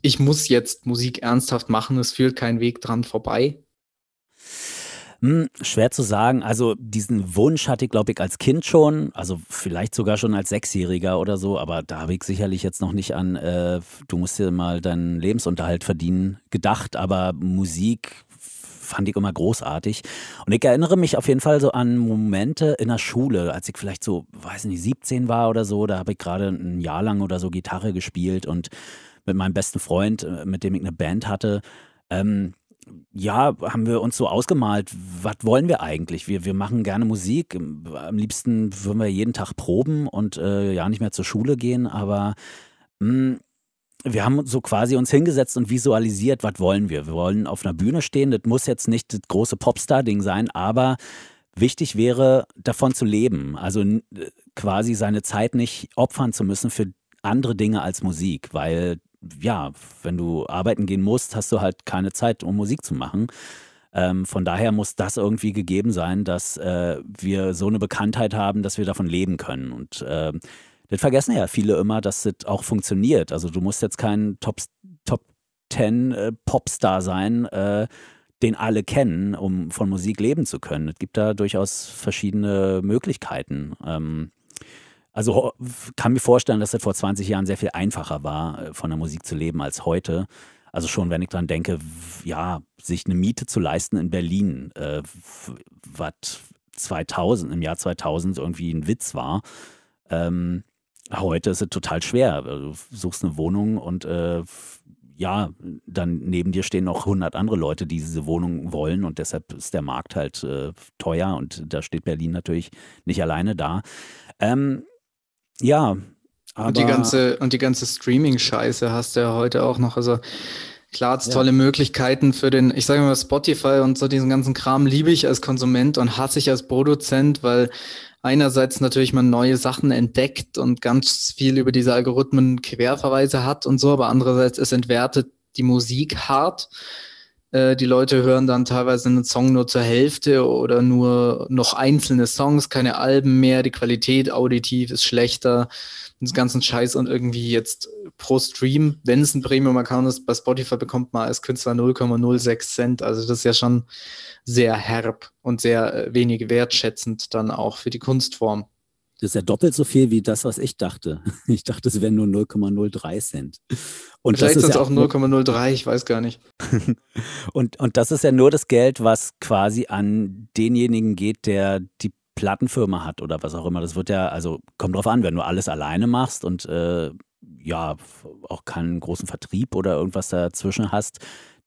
ich muss jetzt Musik ernsthaft machen, es führt kein Weg dran vorbei? Hm, schwer zu sagen. Also diesen Wunsch hatte ich, glaube ich, als Kind schon, also vielleicht sogar schon als Sechsjähriger oder so, aber da habe ich sicherlich jetzt noch nicht an, äh, du musst dir mal deinen Lebensunterhalt verdienen, gedacht, aber Musik fand ich immer großartig. Und ich erinnere mich auf jeden Fall so an Momente in der Schule, als ich vielleicht so, weiß nicht, 17 war oder so, da habe ich gerade ein Jahr lang oder so Gitarre gespielt und mit meinem besten Freund, äh, mit dem ich eine Band hatte, ähm, ja, haben wir uns so ausgemalt, was wollen wir eigentlich? Wir, wir machen gerne Musik. Am liebsten würden wir jeden Tag proben und äh, ja nicht mehr zur Schule gehen, aber mh, hm, wir haben so quasi uns hingesetzt und visualisiert, was wollen wir? Wir wollen auf einer Bühne stehen. Das muss jetzt nicht das große Popstar-Ding sein, aber wichtig wäre, davon zu leben. Also quasi seine Zeit nicht opfern zu müssen für andere Dinge als Musik, weil ja, wenn du arbeiten gehen musst, hast du halt keine Zeit, um Musik zu machen. Ähm, von daher muss das irgendwie gegeben sein, dass äh, wir so eine Bekanntheit haben, dass wir davon leben können. Und äh, das vergessen ja viele immer, dass das auch funktioniert. Also du musst jetzt kein Top, Top 10 äh, Popstar sein, äh, den alle kennen, um von Musik leben zu können. Es gibt da durchaus verschiedene Möglichkeiten. Ähm, also kann mir vorstellen, dass es vor 20 Jahren sehr viel einfacher war, äh, von der Musik zu leben als heute. Also schon, wenn ich dran denke, ja, sich eine Miete zu leisten in Berlin, äh, was 2000, im Jahr 2000 irgendwie ein Witz war. Ähm, heute ist es total schwer. Du suchst eine Wohnung und äh, ja, dann neben dir stehen noch 100 andere Leute, die diese Wohnung wollen und deshalb ist der Markt halt äh, teuer und da steht Berlin natürlich nicht alleine da. Ähm, ja. Aber und die ganze, und die ganze Streaming-Scheiße hast du ja heute auch noch. Also Klar, hat es ja. tolle Möglichkeiten für den, ich sage mal, Spotify und so diesen ganzen Kram liebe ich als Konsument und hasse ich als Produzent, weil einerseits natürlich man neue Sachen entdeckt und ganz viel über diese Algorithmen Querverweise hat und so, aber andererseits es entwertet die Musik hart. Äh, die Leute hören dann teilweise einen Song nur zur Hälfte oder nur noch einzelne Songs, keine Alben mehr, die Qualität auditiv ist schlechter den ganzen Scheiß und irgendwie jetzt pro Stream, wenn es ein Premium-Account ist, bei Spotify bekommt man als Künstler 0,06 Cent. Also das ist ja schon sehr herb und sehr äh, wenig wertschätzend dann auch für die Kunstform. Das ist ja doppelt so viel wie das, was ich dachte. Ich dachte, es wären nur 0,03 Cent. Und Vielleicht ist es ja auch 0,03, ich weiß gar nicht. und, und das ist ja nur das Geld, was quasi an denjenigen geht, der die Plattenfirma hat oder was auch immer. Das wird ja, also kommt drauf an, wenn du alles alleine machst und äh, ja, auch keinen großen Vertrieb oder irgendwas dazwischen hast,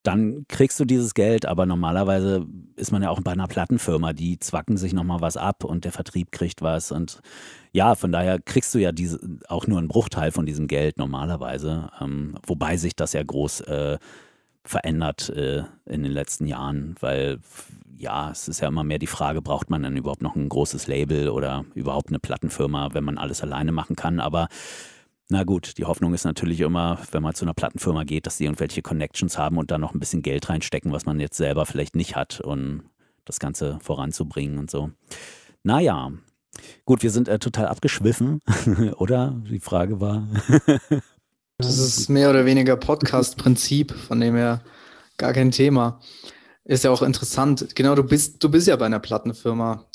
dann kriegst du dieses Geld, aber normalerweise ist man ja auch bei einer Plattenfirma, die zwacken sich nochmal was ab und der Vertrieb kriegt was und ja, von daher kriegst du ja diese, auch nur einen Bruchteil von diesem Geld normalerweise, ähm, wobei sich das ja groß äh, verändert äh, in den letzten Jahren, weil ja, es ist ja immer mehr die Frage, braucht man dann überhaupt noch ein großes Label oder überhaupt eine Plattenfirma, wenn man alles alleine machen kann. Aber na gut, die Hoffnung ist natürlich immer, wenn man zu einer Plattenfirma geht, dass sie irgendwelche Connections haben und da noch ein bisschen Geld reinstecken, was man jetzt selber vielleicht nicht hat, um das Ganze voranzubringen und so. Naja, gut, wir sind äh, total abgeschwiffen, oder? Die Frage war. das ist mehr oder weniger Podcast-Prinzip, von dem her gar kein Thema. Ist ja auch interessant. Genau, du bist, du bist ja bei einer Plattenfirma.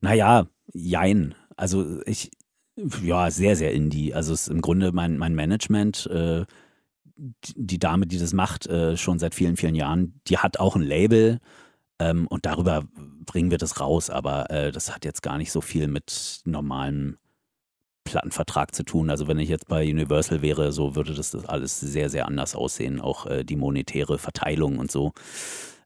Naja, jein. Also ich, ja, sehr, sehr indie. Also es ist im Grunde mein, mein Management, äh, die Dame, die das macht, äh, schon seit vielen, vielen Jahren, die hat auch ein Label ähm, und darüber bringen wir das raus, aber äh, das hat jetzt gar nicht so viel mit normalem Plattenvertrag zu tun. Also wenn ich jetzt bei Universal wäre, so würde das, das alles sehr, sehr anders aussehen, auch äh, die monetäre Verteilung und so.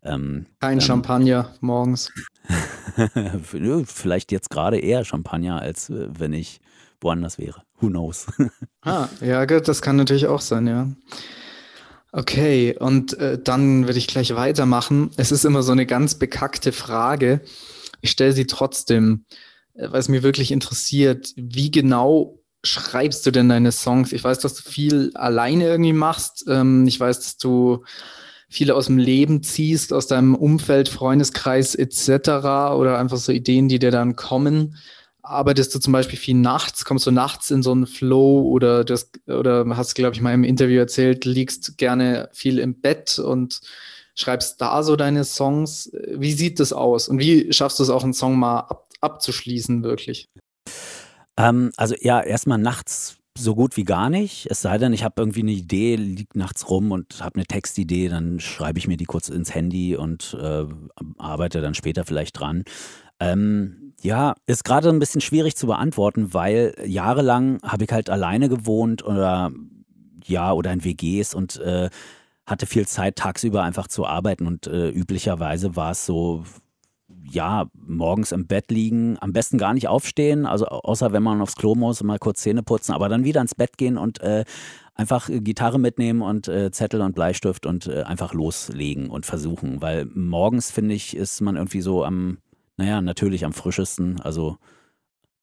Ähm, Kein ähm, Champagner morgens. Vielleicht jetzt gerade eher Champagner, als äh, wenn ich woanders wäre. Who knows? ah, ja, das kann natürlich auch sein, ja. Okay, und äh, dann würde ich gleich weitermachen. Es ist immer so eine ganz bekackte Frage. Ich stelle sie trotzdem, äh, weil es mir wirklich interessiert. Wie genau schreibst du denn deine Songs? Ich weiß, dass du viel alleine irgendwie machst. Ähm, ich weiß, dass du viele aus dem Leben ziehst, aus deinem Umfeld, Freundeskreis etc. oder einfach so Ideen, die dir dann kommen. Arbeitest du zum Beispiel viel nachts? Kommst du nachts in so einen Flow oder das oder hast glaube ich mal im Interview erzählt, liegst gerne viel im Bett und schreibst da so deine Songs. Wie sieht das aus und wie schaffst du es auch einen Song mal ab, abzuschließen wirklich? Ähm, also ja, erstmal nachts so gut wie gar nicht. Es sei denn, ich habe irgendwie eine Idee, liegt nachts rum und habe eine Textidee, dann schreibe ich mir die kurz ins Handy und äh, arbeite dann später vielleicht dran. Ähm, ja, ist gerade ein bisschen schwierig zu beantworten, weil jahrelang habe ich halt alleine gewohnt oder ja, oder in WGs und äh, hatte viel Zeit tagsüber einfach zu arbeiten und äh, üblicherweise war es so ja, morgens im Bett liegen, am besten gar nicht aufstehen, also außer wenn man aufs Klo muss und mal kurz Zähne putzen, aber dann wieder ins Bett gehen und äh, einfach Gitarre mitnehmen und äh, Zettel und Bleistift und äh, einfach loslegen und versuchen, weil morgens finde ich, ist man irgendwie so am, naja, natürlich am frischesten, also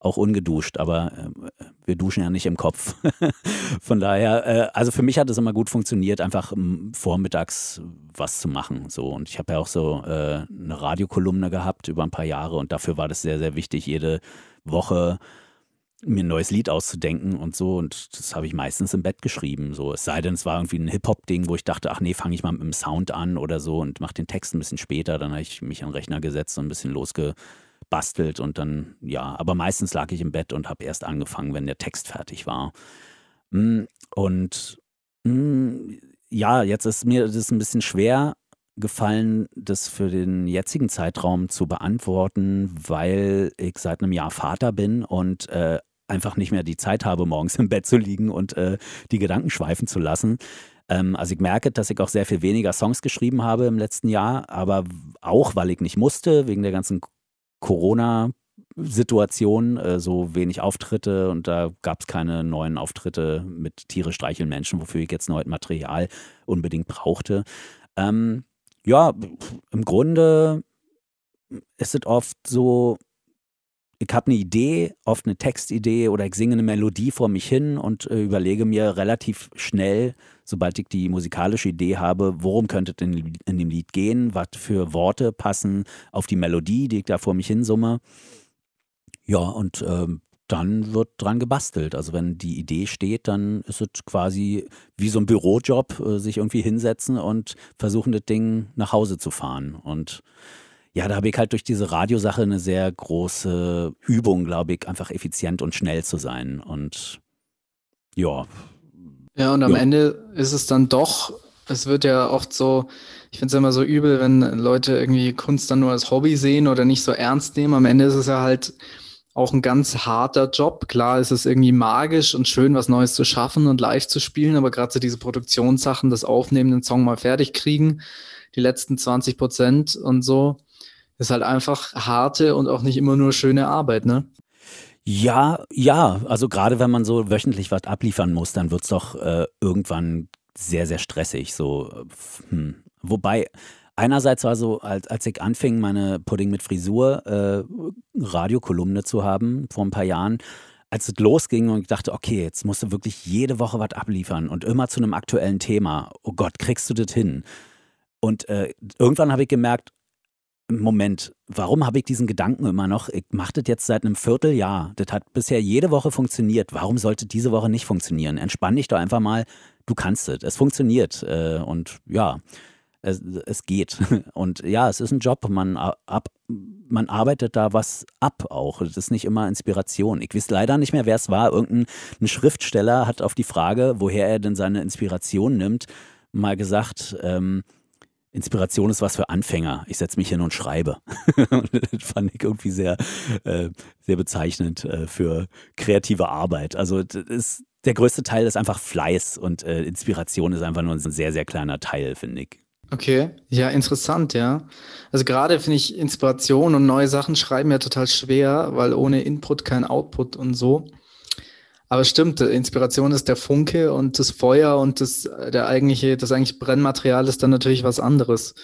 auch ungeduscht, aber äh, wir duschen ja nicht im Kopf. Von daher, äh, also für mich hat es immer gut funktioniert, einfach um, vormittags was zu machen. So und ich habe ja auch so äh, eine Radiokolumne gehabt über ein paar Jahre und dafür war das sehr sehr wichtig, jede Woche mir ein neues Lied auszudenken und so. Und das habe ich meistens im Bett geschrieben. So, es sei denn, es war irgendwie ein Hip-Hop-Ding, wo ich dachte, ach nee, fange ich mal mit dem Sound an oder so und mache den Text ein bisschen später. Dann habe ich mich an den Rechner gesetzt und ein bisschen losge bastelt und dann, ja, aber meistens lag ich im Bett und habe erst angefangen, wenn der Text fertig war. Mm, und mm, ja, jetzt ist mir das ein bisschen schwer gefallen, das für den jetzigen Zeitraum zu beantworten, weil ich seit einem Jahr Vater bin und äh, einfach nicht mehr die Zeit habe, morgens im Bett zu liegen und äh, die Gedanken schweifen zu lassen. Ähm, also ich merke, dass ich auch sehr viel weniger Songs geschrieben habe im letzten Jahr, aber auch, weil ich nicht musste, wegen der ganzen Corona Situation, äh, so wenig Auftritte und da gab es keine neuen Auftritte mit Tiere streicheln Menschen, wofür ich jetzt neues Material unbedingt brauchte. Ähm, ja, im Grunde ist es oft so, ich habe eine Idee, oft eine Textidee oder ich singe eine Melodie vor mich hin und äh, überlege mir relativ schnell, sobald ich die musikalische Idee habe, worum könnte es in, in, dem Lied gehen, was für Worte passen auf die Melodie, die ich da vor mich hin summe. Ja, und ähm, dann wird dran gebastelt. Also wenn die Idee steht, dann ist es quasi wie so ein Bürojob, äh, sich irgendwie hinsetzen und versuchen, das Ding nach Hause zu fahren. Und ja, da habe ich halt durch diese Radiosache eine sehr große Übung, glaube ich, einfach effizient und schnell zu sein. Und ja. Ja, und am ja. Ende ist es dann doch, es wird ja oft so, ich finde es immer so übel, wenn Leute irgendwie Kunst dann nur als Hobby sehen oder nicht so ernst nehmen. Am Ende ist es ja halt auch ein ganz harter Job. Klar ist es irgendwie magisch und schön, was Neues zu schaffen und live zu spielen, aber gerade so diese Produktionssachen, das Aufnehmen, den Song mal fertig kriegen, die letzten 20 Prozent und so, ist halt einfach harte und auch nicht immer nur schöne Arbeit, ne? Ja, ja, also gerade wenn man so wöchentlich was abliefern muss, dann wird es doch äh, irgendwann sehr, sehr stressig. So, hm. Wobei, einerseits war so, als, als ich anfing, meine Pudding mit Frisur äh, Radiokolumne zu haben vor ein paar Jahren, als es losging und ich dachte, okay, jetzt musst du wirklich jede Woche was abliefern und immer zu einem aktuellen Thema. Oh Gott, kriegst du das hin? Und äh, irgendwann habe ich gemerkt, Moment, warum habe ich diesen Gedanken immer noch? Ich mache das jetzt seit einem Vierteljahr. Das hat bisher jede Woche funktioniert. Warum sollte diese Woche nicht funktionieren? Entspann dich doch einfach mal. Du kannst es. Es funktioniert. Äh, und ja, es, es geht. Und ja, es ist ein Job. Man, ab, man arbeitet da was ab auch. Das ist nicht immer Inspiration. Ich weiß leider nicht mehr, wer es war. Irgendein Schriftsteller hat auf die Frage, woher er denn seine Inspiration nimmt, mal gesagt, ähm, Inspiration ist was für Anfänger. Ich setze mich hin und schreibe. das fand ich irgendwie sehr, äh, sehr bezeichnend äh, für kreative Arbeit. Also ist, der größte Teil ist einfach Fleiß und äh, Inspiration ist einfach nur ein sehr, sehr kleiner Teil, finde ich. Okay, ja, interessant, ja. Also gerade finde ich Inspiration und neue Sachen schreiben ja total schwer, weil ohne Input kein Output und so. Aber stimmt, Inspiration ist der Funke und das Feuer und das, der eigentliche, das eigentliche Brennmaterial ist dann natürlich was anderes.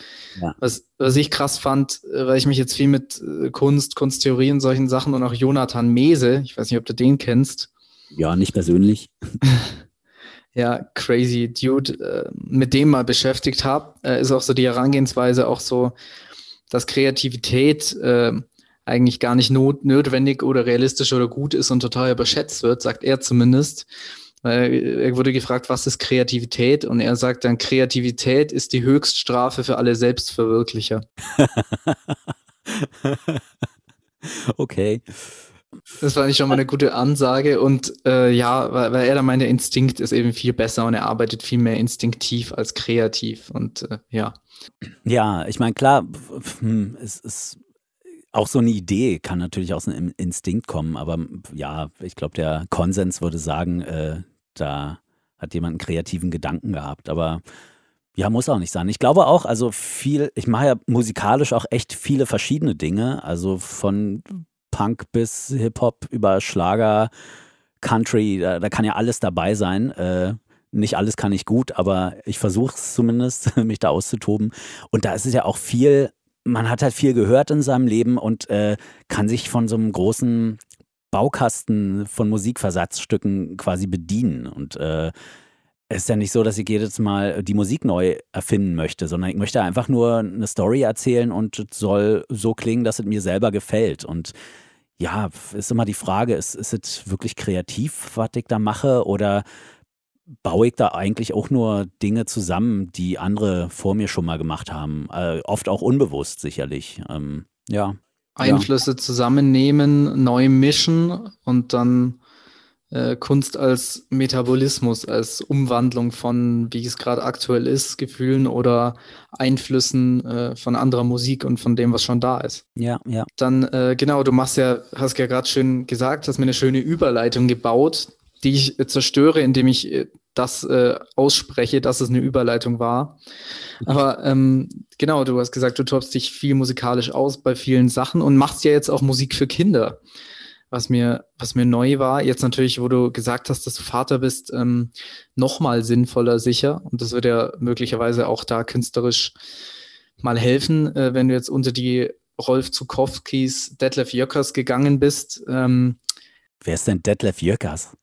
Ja. Was, was ich krass fand, weil ich mich jetzt viel mit äh, Kunst, Kunsttheorie und solchen Sachen und auch Jonathan Mese, ich weiß nicht, ob du den kennst. Ja, nicht persönlich. ja, crazy Dude, äh, mit dem mal beschäftigt habe, äh, ist auch so die Herangehensweise auch so, dass Kreativität eigentlich gar nicht not notwendig oder realistisch oder gut ist und total überschätzt wird, sagt er zumindest. Er wurde gefragt, was ist Kreativität? Und er sagt dann, Kreativität ist die Höchststrafe für alle Selbstverwirklicher. okay. Das fand ich schon mal eine gute Ansage. Und äh, ja, weil, weil, er da meint, der Instinkt ist eben viel besser und er arbeitet viel mehr instinktiv als kreativ. Und äh, ja. Ja, ich meine, klar, hm, es ist auch so eine Idee kann natürlich aus einem Instinkt kommen, aber ja, ich glaube, der Konsens würde sagen, äh, da hat jemand einen kreativen Gedanken gehabt. Aber ja, muss auch nicht sein. Ich glaube auch, also viel, ich mache ja musikalisch auch echt viele verschiedene Dinge, also von Punk bis Hip-Hop über Schlager, Country, da, da, kann ja alles dabei sein. Äh, nicht alles kann ich gut, aber ich versuche es zumindest, mich da auszutoben. Und da ist es ja auch viel man hat halt viel gehört in seinem Leben und äh, kann sich von so einem großen Baukasten von Musikversatzstücken quasi bedienen. Und äh, es ist ja nicht so, dass ich jedes Mal die Musik neu erfinden möchte, sondern ich möchte einfach nur eine Story erzählen und soll so klingen, dass es mir selber gefällt. Und ja, ist immer die Frage, ist, ist es wirklich kreativ, was ich da mache? Oder baue ich da eigentlich auch nur Dinge zusammen, die andere vor mir schon mal gemacht haben. Äh, oft auch unbewusst sicherlich. Ähm, ja. Einflüsse ja. zusammennehmen, neu mischen und dann äh, Kunst als Metabolismus, als Umwandlung von, wie es gerade aktuell ist, Gefühlen oder Einflüssen äh, von anderer Musik und von dem, was schon da ist. Ja, ja. Dann, äh, genau, du machst ja, hast ja gerade schön gesagt, hast mir eine schöne Überleitung gebaut die ich äh, zerstöre, indem ich äh, das äh, ausspreche, dass es eine Überleitung war. Aber ähm, genau, du hast gesagt, du tobst dich viel musikalisch aus bei vielen Sachen und machst ja jetzt auch Musik für Kinder, was mir, was mir neu war. Jetzt natürlich, wo du gesagt hast, dass du Vater bist, ähm, nochmal sinnvoller sicher. Und das wird ja möglicherweise auch da künstlerisch mal helfen, äh, wenn du jetzt unter die Rolf Zukowskis, Detlef Jöckers gegangen bist. Ähm, Wer ist denn Detlef Jöckers?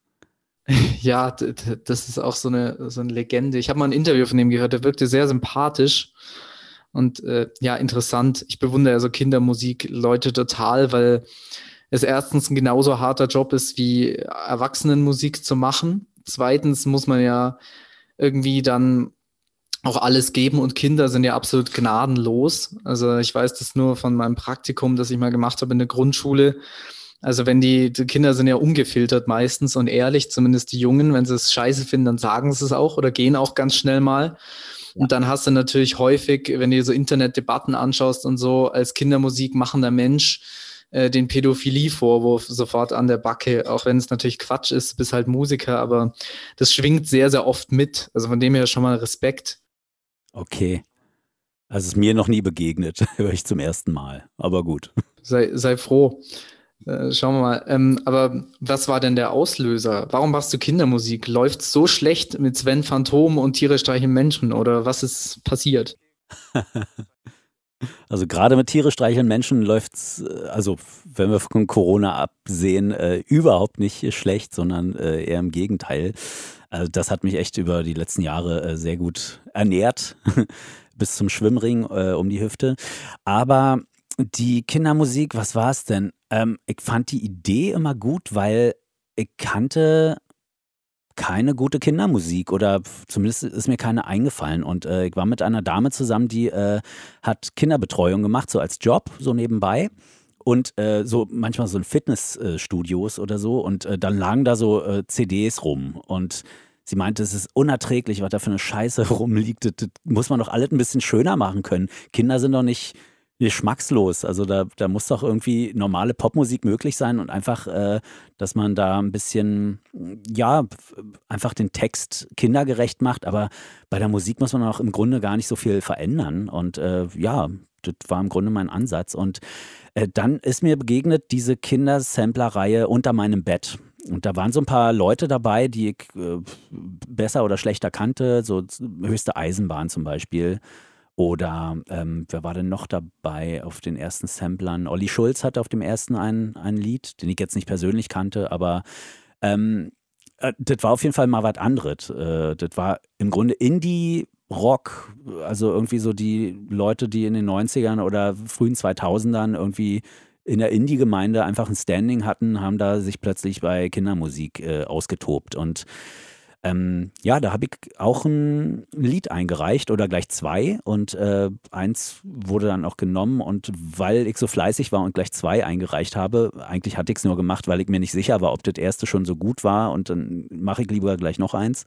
Ja, das ist auch so eine, so eine Legende. Ich habe mal ein Interview von ihm gehört, der wirkte sehr sympathisch und äh, ja, interessant. Ich bewundere also Kindermusik-Leute total, weil es erstens ein genauso harter Job ist, wie Erwachsenenmusik zu machen. Zweitens muss man ja irgendwie dann auch alles geben und Kinder sind ja absolut gnadenlos. Also ich weiß das nur von meinem Praktikum, das ich mal gemacht habe in der Grundschule also wenn die, die Kinder sind ja ungefiltert meistens und ehrlich, zumindest die Jungen, wenn sie es scheiße finden, dann sagen sie es auch oder gehen auch ganz schnell mal. Und dann hast du natürlich häufig, wenn du dir so Internetdebatten anschaust und so, als Kindermusik machender Mensch äh, den Pädophilie-Vorwurf sofort an der Backe, auch wenn es natürlich Quatsch ist, bist halt Musiker, aber das schwingt sehr, sehr oft mit. Also von dem her schon mal Respekt. Okay. Also ist mir noch nie begegnet, höre ich zum ersten Mal. Aber gut. Sei, sei froh. Äh, schauen wir mal. Ähm, aber was war denn der Auslöser? Warum machst du Kindermusik? Läuft so schlecht mit Sven Phantom und Tiere streichen Menschen oder was ist passiert? Also gerade mit Tiere streicheln Menschen läuft es, äh, also wenn wir von Corona absehen, äh, überhaupt nicht schlecht, sondern äh, eher im Gegenteil. Also das hat mich echt über die letzten Jahre äh, sehr gut ernährt, bis zum Schwimmring äh, um die Hüfte. Aber die Kindermusik, was war es denn? Ähm, ich fand die Idee immer gut, weil ich kannte keine gute Kindermusik oder zumindest ist mir keine eingefallen. Und äh, ich war mit einer Dame zusammen, die äh, hat Kinderbetreuung gemacht, so als Job, so nebenbei. Und äh, so manchmal so in Fitnessstudios oder so. Und äh, dann lagen da so äh, CDs rum. Und sie meinte, es ist unerträglich, was da für eine Scheiße rumliegt. Das, das muss man doch alles ein bisschen schöner machen können. Kinder sind doch nicht geschmackslos. Also da, da muss doch irgendwie normale Popmusik möglich sein und einfach, äh, dass man da ein bisschen, ja, einfach den Text kindergerecht macht. Aber bei der Musik muss man auch im Grunde gar nicht so viel verändern. Und äh, ja, das war im Grunde mein Ansatz. Und äh, dann ist mir begegnet diese Kindersampler-Reihe unter meinem Bett. Und da waren so ein paar Leute dabei, die ich äh, besser oder schlechter kannte, so höchste Eisenbahn zum Beispiel. Oder ähm, wer war denn noch dabei auf den ersten Samplern? Olli Schulz hatte auf dem ersten ein, ein Lied, den ich jetzt nicht persönlich kannte, aber ähm, äh, das war auf jeden Fall mal was anderes. Äh, das war im Grunde Indie-Rock, also irgendwie so die Leute, die in den 90ern oder frühen 2000ern irgendwie in der Indie-Gemeinde einfach ein Standing hatten, haben da sich plötzlich bei Kindermusik äh, ausgetobt und ähm, ja, da habe ich auch ein Lied eingereicht oder gleich zwei und äh, eins wurde dann auch genommen und weil ich so fleißig war und gleich zwei eingereicht habe, eigentlich hatte ich es nur gemacht, weil ich mir nicht sicher war, ob das erste schon so gut war und dann mache ich lieber gleich noch eins.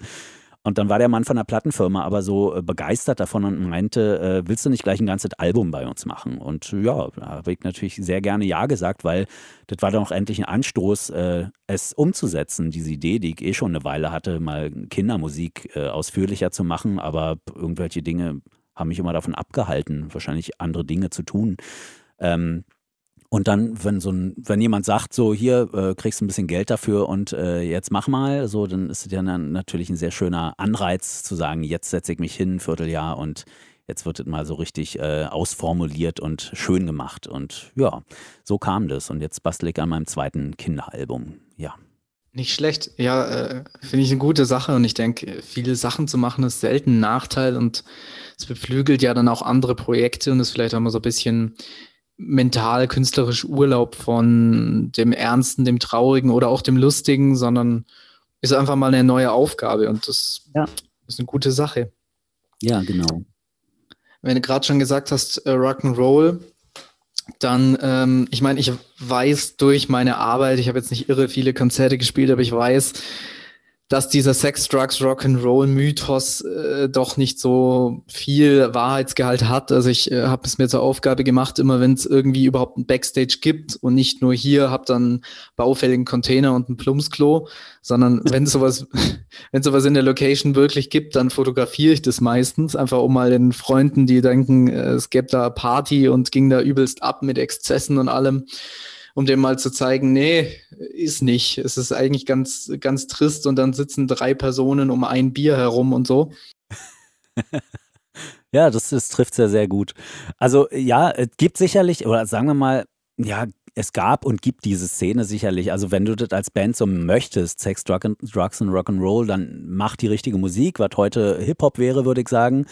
Und dann war der Mann von der Plattenfirma aber so äh, begeistert davon und meinte, äh, willst du nicht gleich ein ganzes Album bei uns machen? Und ja, da habe ich natürlich sehr gerne Ja gesagt, weil das war dann auch endlich ein Anstoß, äh, es umzusetzen, diese Idee, die ich eh schon eine Weile hatte, mal Kindermusik äh, ausführlicher zu machen, aber irgendwelche Dinge haben mich immer davon abgehalten, wahrscheinlich andere Dinge zu tun. Ähm, und dann, wenn so ein, wenn jemand sagt, so hier äh, kriegst du ein bisschen Geld dafür und äh, jetzt mach mal, so, dann ist es ja natürlich ein sehr schöner Anreiz zu sagen, jetzt setze ich mich hin, ein Vierteljahr und jetzt wird es mal so richtig äh, ausformuliert und schön gemacht. Und ja, so kam das. Und jetzt bastel ich an meinem zweiten Kinderalbum. Ja. Nicht schlecht. Ja, äh, finde ich eine gute Sache. Und ich denke, viele Sachen zu machen ist selten ein Nachteil und es beflügelt ja dann auch andere Projekte und ist vielleicht auch mal so ein bisschen mental künstlerisch Urlaub von dem Ernsten, dem Traurigen oder auch dem Lustigen, sondern ist einfach mal eine neue Aufgabe und das ja. ist eine gute Sache. Ja, genau. Wenn du gerade schon gesagt hast, äh, Rock'n'Roll, dann, ähm, ich meine, ich weiß durch meine Arbeit, ich habe jetzt nicht irre viele Konzerte gespielt, aber ich weiß, dass dieser Sex, Drugs, Rock'n'Roll Mythos äh, doch nicht so viel Wahrheitsgehalt hat. Also ich äh, habe es mir zur Aufgabe gemacht, immer wenn es irgendwie überhaupt ein Backstage gibt und nicht nur hier habe dann baufälligen Container und ein Plumpsklo, sondern wenn sowas, wenn sowas in der Location wirklich gibt, dann fotografiere ich das meistens, einfach um mal den Freunden, die denken, äh, es gäbe da Party und ging da übelst ab mit Exzessen und allem um dem mal zu zeigen, nee, ist nicht. Es ist eigentlich ganz, ganz trist und dann sitzen drei Personen um ein Bier herum und so. ja, das, das trifft sehr, sehr gut. Also ja, es gibt sicherlich, oder sagen wir mal, ja, es gab und gibt diese Szene sicherlich. Also wenn du das als Band so möchtest, Sex, Drug and, Drugs und Rock'n'Roll, dann mach die richtige Musik, was heute Hip-Hop wäre, würde ich sagen.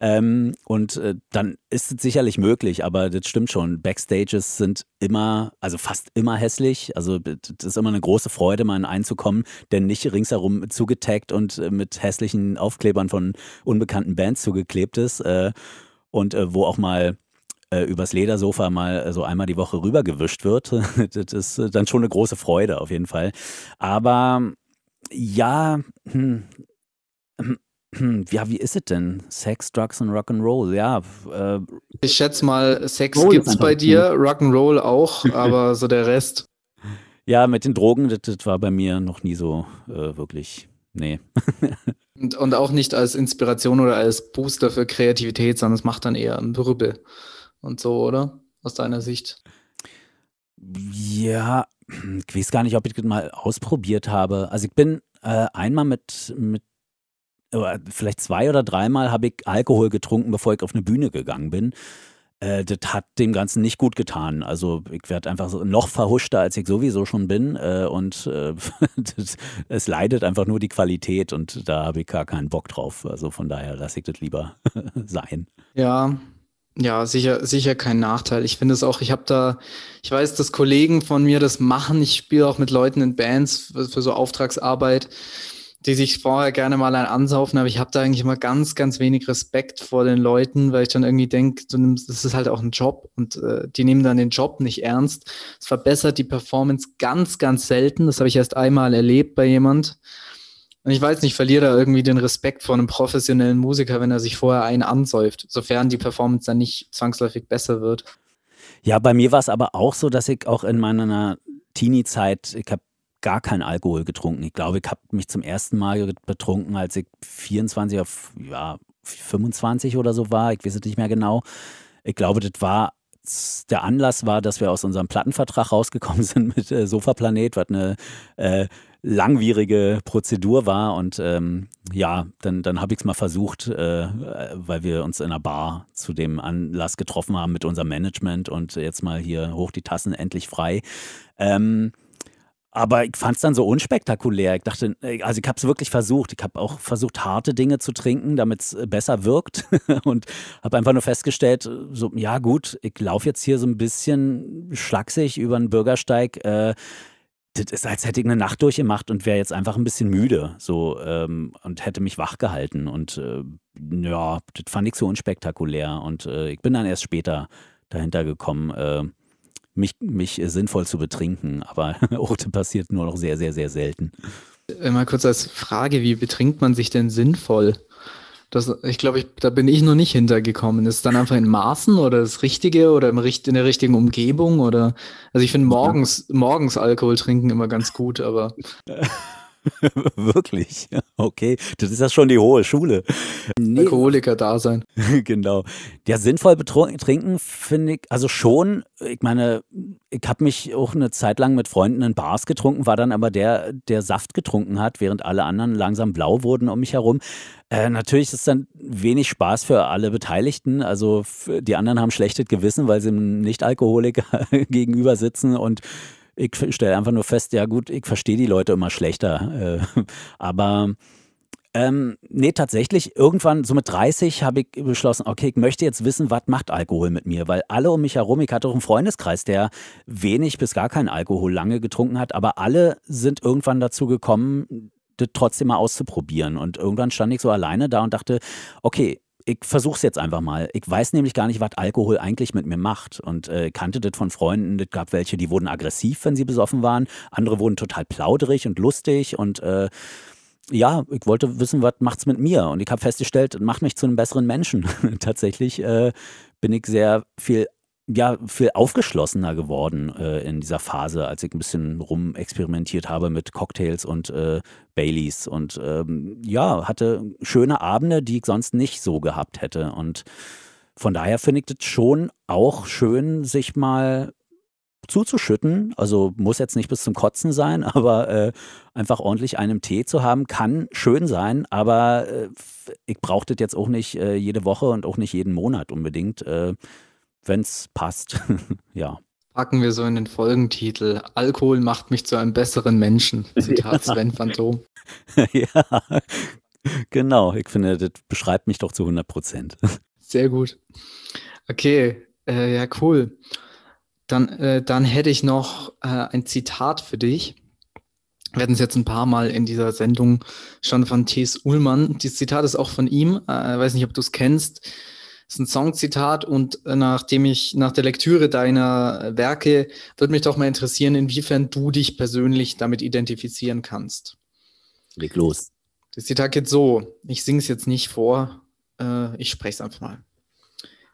Ähm, und äh, dann ist es sicherlich möglich, aber das stimmt schon. Backstages sind immer, also fast immer hässlich. Also das ist immer eine große Freude, mal einzukommen, denn nicht ringsherum zugetaggt und äh, mit hässlichen Aufklebern von unbekannten Bands zugeklebt ist. Äh, und äh, wo auch mal äh, übers Ledersofa mal so einmal die Woche rübergewischt wird. das ist dann schon eine große Freude auf jeden Fall. Aber ja, hm, hm, ja, wie ist es denn? Sex, Drugs und Rock'n'Roll, ja. Äh, ich schätze mal, Sex Roll gibt's bei dir, Rock'n'Roll auch, aber so der Rest. Ja, mit den Drogen, das, das war bei mir noch nie so äh, wirklich, nee. und, und auch nicht als Inspiration oder als Booster für Kreativität, sondern es macht dann eher einen Wirbel und so, oder? Aus deiner Sicht? Ja, ich weiß gar nicht, ob ich das mal ausprobiert habe. Also ich bin äh, einmal mit, mit vielleicht zwei oder dreimal habe ich Alkohol getrunken, bevor ich auf eine Bühne gegangen bin. Äh, das hat dem Ganzen nicht gut getan. Also ich werde einfach noch verhuschter, als ich sowieso schon bin. Äh, und äh, es leidet einfach nur die Qualität und da habe ich gar keinen Bock drauf. Also von daher lasse ich das lieber sein. Ja, ja, sicher, sicher kein Nachteil. Ich finde es auch, ich habe da, ich weiß, dass Kollegen von mir das machen. Ich spiele auch mit Leuten in Bands für, für so Auftragsarbeit die sich vorher gerne mal ein ansaufen, aber ich habe da eigentlich immer ganz, ganz wenig Respekt vor den Leuten, weil ich dann irgendwie denke, das ist halt auch ein Job und äh, die nehmen dann den Job nicht ernst. Es verbessert die Performance ganz, ganz selten. Das habe ich erst einmal erlebt bei jemand. Und ich weiß nicht, verliere da irgendwie den Respekt vor einem professionellen Musiker, wenn er sich vorher einen ansäuft, sofern die Performance dann nicht zwangsläufig besser wird. Ja, bei mir war es aber auch so, dass ich auch in meiner Teenie-Zeit, ich habe gar keinen Alkohol getrunken. Ich glaube, ich habe mich zum ersten Mal betrunken, als ich 24 auf ja, 25 oder so war. Ich weiß es nicht mehr genau. Ich glaube, das war der Anlass war, dass wir aus unserem Plattenvertrag rausgekommen sind mit äh, Sofaplanet, was eine äh, langwierige Prozedur war. Und ähm, ja, dann, dann habe ich es mal versucht, äh, weil wir uns in einer Bar zu dem Anlass getroffen haben mit unserem Management und jetzt mal hier hoch die Tassen endlich frei. Ähm, aber ich fand es dann so unspektakulär. Ich dachte, äh, also ich habe es wirklich versucht. Ich habe auch versucht, harte Dinge zu trinken, damit es äh, besser wirkt. Und habe einfach nur festgestellt, äh, so, ja gut, ich laufe jetzt hier so ein bisschen schlaksig über den Bürgersteig. Äh, das ist, als hätte ich eine Nacht durchgemacht und wäre jetzt einfach ein bisschen müde. So, ähm, und hätte mich wach gehalten. Und äh, ja, das fand ich so unspektakulär. Und äh, ich bin dann erst später dahinter gekommen mich, mich sinnvoll zu betrinken. Aber Ote passiert nur noch sehr, sehr, sehr selten. Äh, mal kurz als Frage, wie betrinkt man sich denn sinnvoll? Das, ich glaube, ich, da bin ich noch nicht hintergekommen. Ist es dann einfach in Maßen oder das Richtige oder im, in der richtigen Umgebung? Oder also ich finde morgens, morgens Alkohol trinken immer ganz gut, aber. Wirklich? Okay, das ist ja schon die hohe Schule. Nee. Alkoholiker da sein. genau. Ja, sinnvoll trinken finde ich, also schon, ich meine, ich habe mich auch eine Zeit lang mit Freunden in Bars getrunken, war dann aber der, der Saft getrunken hat, während alle anderen langsam blau wurden um mich herum. Äh, natürlich ist dann wenig Spaß für alle Beteiligten. Also die anderen haben schlechtes Gewissen, weil sie einem Nicht-Alkoholiker gegenüber sitzen und ich stelle einfach nur fest, ja gut, ich verstehe die Leute immer schlechter. Äh, aber ähm, nee, tatsächlich, irgendwann, so mit 30, habe ich beschlossen, okay, ich möchte jetzt wissen, was macht Alkohol mit mir? Weil alle um mich herum, ich hatte auch einen Freundeskreis, der wenig bis gar keinen Alkohol lange getrunken hat, aber alle sind irgendwann dazu gekommen, das trotzdem mal auszuprobieren. Und irgendwann stand ich so alleine da und dachte, okay, ich versuche es jetzt einfach mal. Ich weiß nämlich gar nicht, was Alkohol eigentlich mit mir macht. Und äh, kannte das von Freunden. Es gab welche, die wurden aggressiv, wenn sie besoffen waren. Andere wurden total plauderig und lustig. Und äh, ja, ich wollte wissen, was macht's mit mir? Und ich habe festgestellt, macht mich zu einem besseren Menschen. Tatsächlich äh, bin ich sehr viel ja, viel aufgeschlossener geworden äh, in dieser Phase, als ich ein bisschen rumexperimentiert habe mit Cocktails und äh, Baileys und ähm, ja, hatte schöne Abende, die ich sonst nicht so gehabt hätte. Und von daher finde ich das schon auch schön, sich mal zuzuschütten. Also muss jetzt nicht bis zum Kotzen sein, aber äh, einfach ordentlich einen Tee zu haben, kann schön sein, aber äh, ich brauche das jetzt auch nicht äh, jede Woche und auch nicht jeden Monat unbedingt. Wenn es passt. ja. Packen wir so in den Folgentitel. Alkohol macht mich zu einem besseren Menschen. Zitat Sven Phantom. ja, genau. Ich finde, das beschreibt mich doch zu 100 Prozent. Sehr gut. Okay, äh, ja, cool. Dann, äh, dann hätte ich noch äh, ein Zitat für dich. Wir hatten es jetzt ein paar Mal in dieser Sendung schon von T.S. Ullmann. Dieses Zitat ist auch von ihm. Ich äh, weiß nicht, ob du es kennst. Das ist ein Songzitat und nachdem ich nach der Lektüre deiner Werke würde mich doch mal interessieren, inwiefern du dich persönlich damit identifizieren kannst. Leg los. Das Zitat geht so, ich singe es jetzt nicht vor, äh, ich spreche es einfach mal.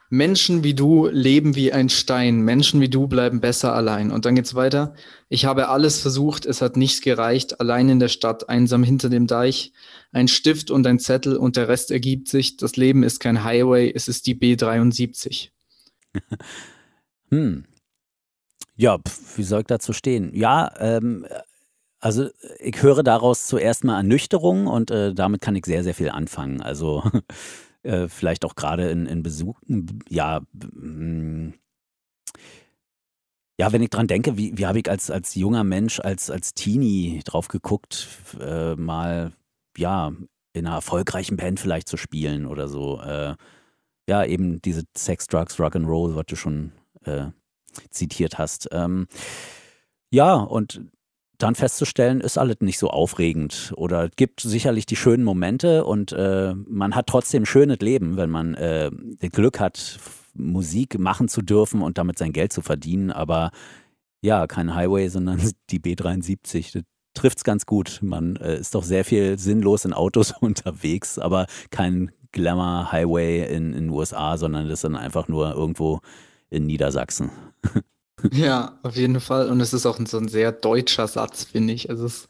Menschen wie du leben wie ein Stein, Menschen wie du bleiben besser allein. Und dann geht's weiter. Ich habe alles versucht, es hat nicht gereicht, allein in der Stadt, einsam hinter dem Deich. Ein Stift und ein Zettel und der Rest ergibt sich. Das Leben ist kein Highway, es ist die B73. hm. Ja, wie soll ich dazu stehen? Ja, ähm, also ich höre daraus zuerst mal Ernüchterung und äh, damit kann ich sehr, sehr viel anfangen. Also äh, vielleicht auch gerade in, in Besuchen, ja, mm, ja, wenn ich dran denke, wie, wie habe ich als, als junger Mensch, als, als Teenie drauf geguckt, äh, mal, ja, in einer erfolgreichen Band vielleicht zu spielen oder so. Äh, ja, eben diese Sex, Drugs, Rock'n'Roll, was du schon äh, zitiert hast. Ähm, ja, und dann festzustellen, ist alles nicht so aufregend oder gibt sicherlich die schönen Momente und äh, man hat trotzdem schönes Leben, wenn man äh, Glück hat, Musik machen zu dürfen und damit sein Geld zu verdienen. Aber ja, kein Highway, sondern die B73. Das trifft es ganz gut. Man äh, ist doch sehr viel sinnlos in Autos unterwegs, aber kein Glamour-Highway in den USA, sondern das ist dann einfach nur irgendwo in Niedersachsen. Ja, auf jeden Fall. Und es ist auch so ein sehr deutscher Satz, finde ich. Also es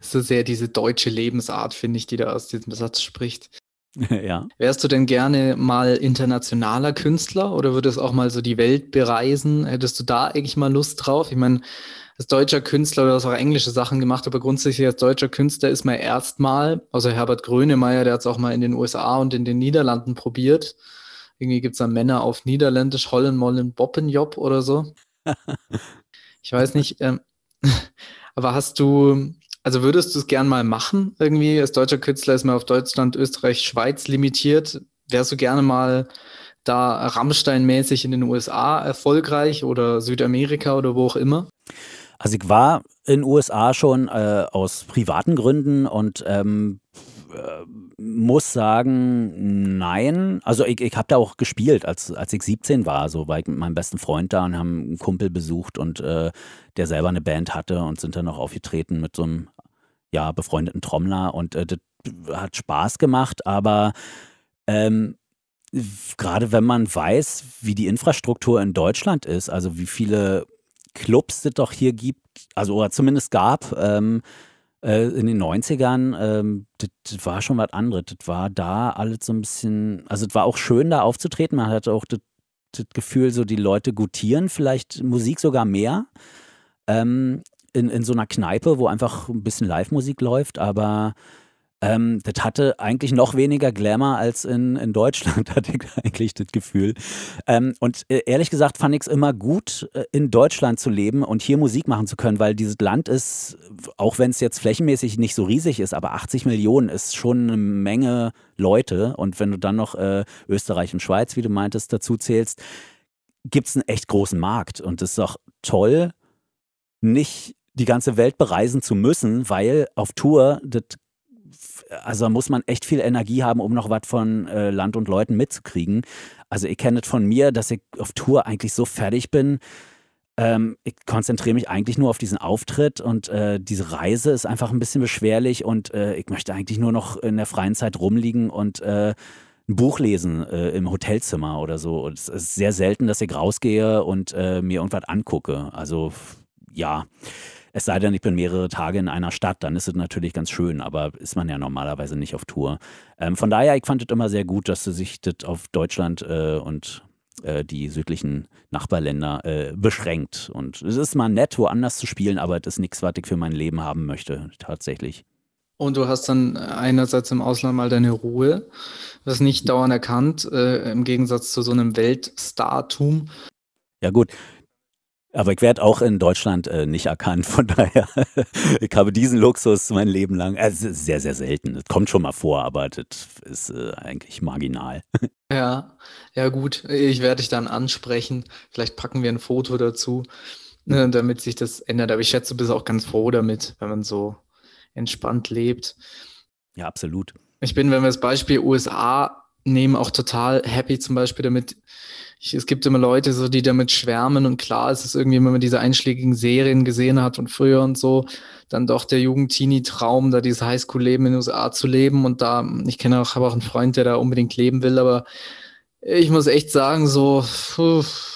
ist so sehr diese deutsche Lebensart, finde ich, die da aus diesem Satz spricht. Ja. Wärst du denn gerne mal internationaler Künstler oder würdest auch mal so die Welt bereisen? Hättest du da eigentlich mal Lust drauf? Ich meine, als deutscher Künstler oder hast auch englische Sachen gemacht, aber grundsätzlich als deutscher Künstler ist man erstmal, außer Herbert Grönemeyer, der hat es auch mal in den USA und in den Niederlanden probiert. Irgendwie gibt es da Männer auf Niederländisch, Hollen, Mollen, Boppenjob oder so. Ich weiß nicht, ähm, aber hast du, also würdest du es gern mal machen? Irgendwie als deutscher Künstler ist man auf Deutschland, Österreich, Schweiz limitiert. Wärst du gerne mal da Rammstein-mäßig in den USA erfolgreich oder Südamerika oder wo auch immer? Also ich war in USA schon äh, aus privaten Gründen und ähm, muss sagen, nein. Also ich, ich habe da auch gespielt, als, als ich 17 war. So war ich mit meinem besten Freund da und haben einen Kumpel besucht und äh, der selber eine Band hatte und sind dann auch aufgetreten mit so einem ja, befreundeten Trommler und äh, das hat Spaß gemacht, aber ähm, gerade wenn man weiß, wie die Infrastruktur in Deutschland ist, also wie viele Clubs es doch hier gibt, also oder zumindest gab, ähm, äh, in den 90ern, ähm, das, war schon was anderes. Das war da alles so ein bisschen, also es war auch schön, da aufzutreten. Man hatte auch das, das Gefühl, so die Leute gutieren vielleicht Musik sogar mehr. Ähm, in, in so einer Kneipe, wo einfach ein bisschen Live-Musik läuft, aber ähm, das hatte eigentlich noch weniger Glamour als in, in Deutschland, hatte ich eigentlich das Gefühl. Ähm, und äh, ehrlich gesagt fand ich es immer gut, äh, in Deutschland zu leben und hier Musik machen zu können, weil dieses Land ist, auch wenn es jetzt flächenmäßig nicht so riesig ist, aber 80 Millionen ist schon eine Menge Leute. Und wenn du dann noch äh, Österreich und Schweiz, wie du meintest, dazu zählst, gibt es einen echt großen Markt. Und das ist doch toll, nicht die ganze Welt bereisen zu müssen, weil auf Tour das also muss man echt viel Energie haben, um noch was von äh, Land und Leuten mitzukriegen. Also ich kenne es von mir, dass ich auf Tour eigentlich so fertig bin, ähm, ich konzentriere mich eigentlich nur auf diesen Auftritt und äh, diese Reise ist einfach ein bisschen beschwerlich und äh, ich möchte eigentlich nur noch in der freien Zeit rumliegen und äh, ein Buch lesen äh, im Hotelzimmer oder so. Und es ist sehr selten, dass ich rausgehe und äh, mir irgendwas angucke. Also ja, es sei denn, ich bin mehrere Tage in einer Stadt, dann ist es natürlich ganz schön, aber ist man ja normalerweise nicht auf Tour. Ähm, von daher, ich fand es immer sehr gut, dass sie sich das auf Deutschland äh, und äh, die südlichen Nachbarländer äh, beschränkt. Und es ist mal nett, woanders zu spielen, aber es ist nichts, was ich für mein Leben haben möchte, tatsächlich. Und du hast dann einerseits im Ausland mal deine Ruhe, was nicht dauernd erkannt, äh, im Gegensatz zu so einem Weltstartum. Ja gut, aber ich werde auch in Deutschland äh, nicht erkannt, von daher, ich habe diesen Luxus mein Leben lang. Also sehr, sehr selten. Das kommt schon mal vor, aber das ist äh, eigentlich marginal. Ja, ja gut, ich werde dich dann ansprechen. Vielleicht packen wir ein Foto dazu, ne, damit sich das ändert. Aber ich schätze, du bist auch ganz froh damit, wenn man so entspannt lebt. Ja, absolut. Ich bin, wenn wir das Beispiel USA nehmen, auch total happy zum Beispiel damit ich, es gibt immer Leute, so, die damit schwärmen und klar ist es irgendwie, wenn man diese einschlägigen Serien gesehen hat und früher und so, dann doch der Jugend-Teenie-Traum, da dieses Highschool-Leben in den USA zu leben und da, ich kenne auch, habe auch einen Freund, der da unbedingt leben will, aber ich muss echt sagen, so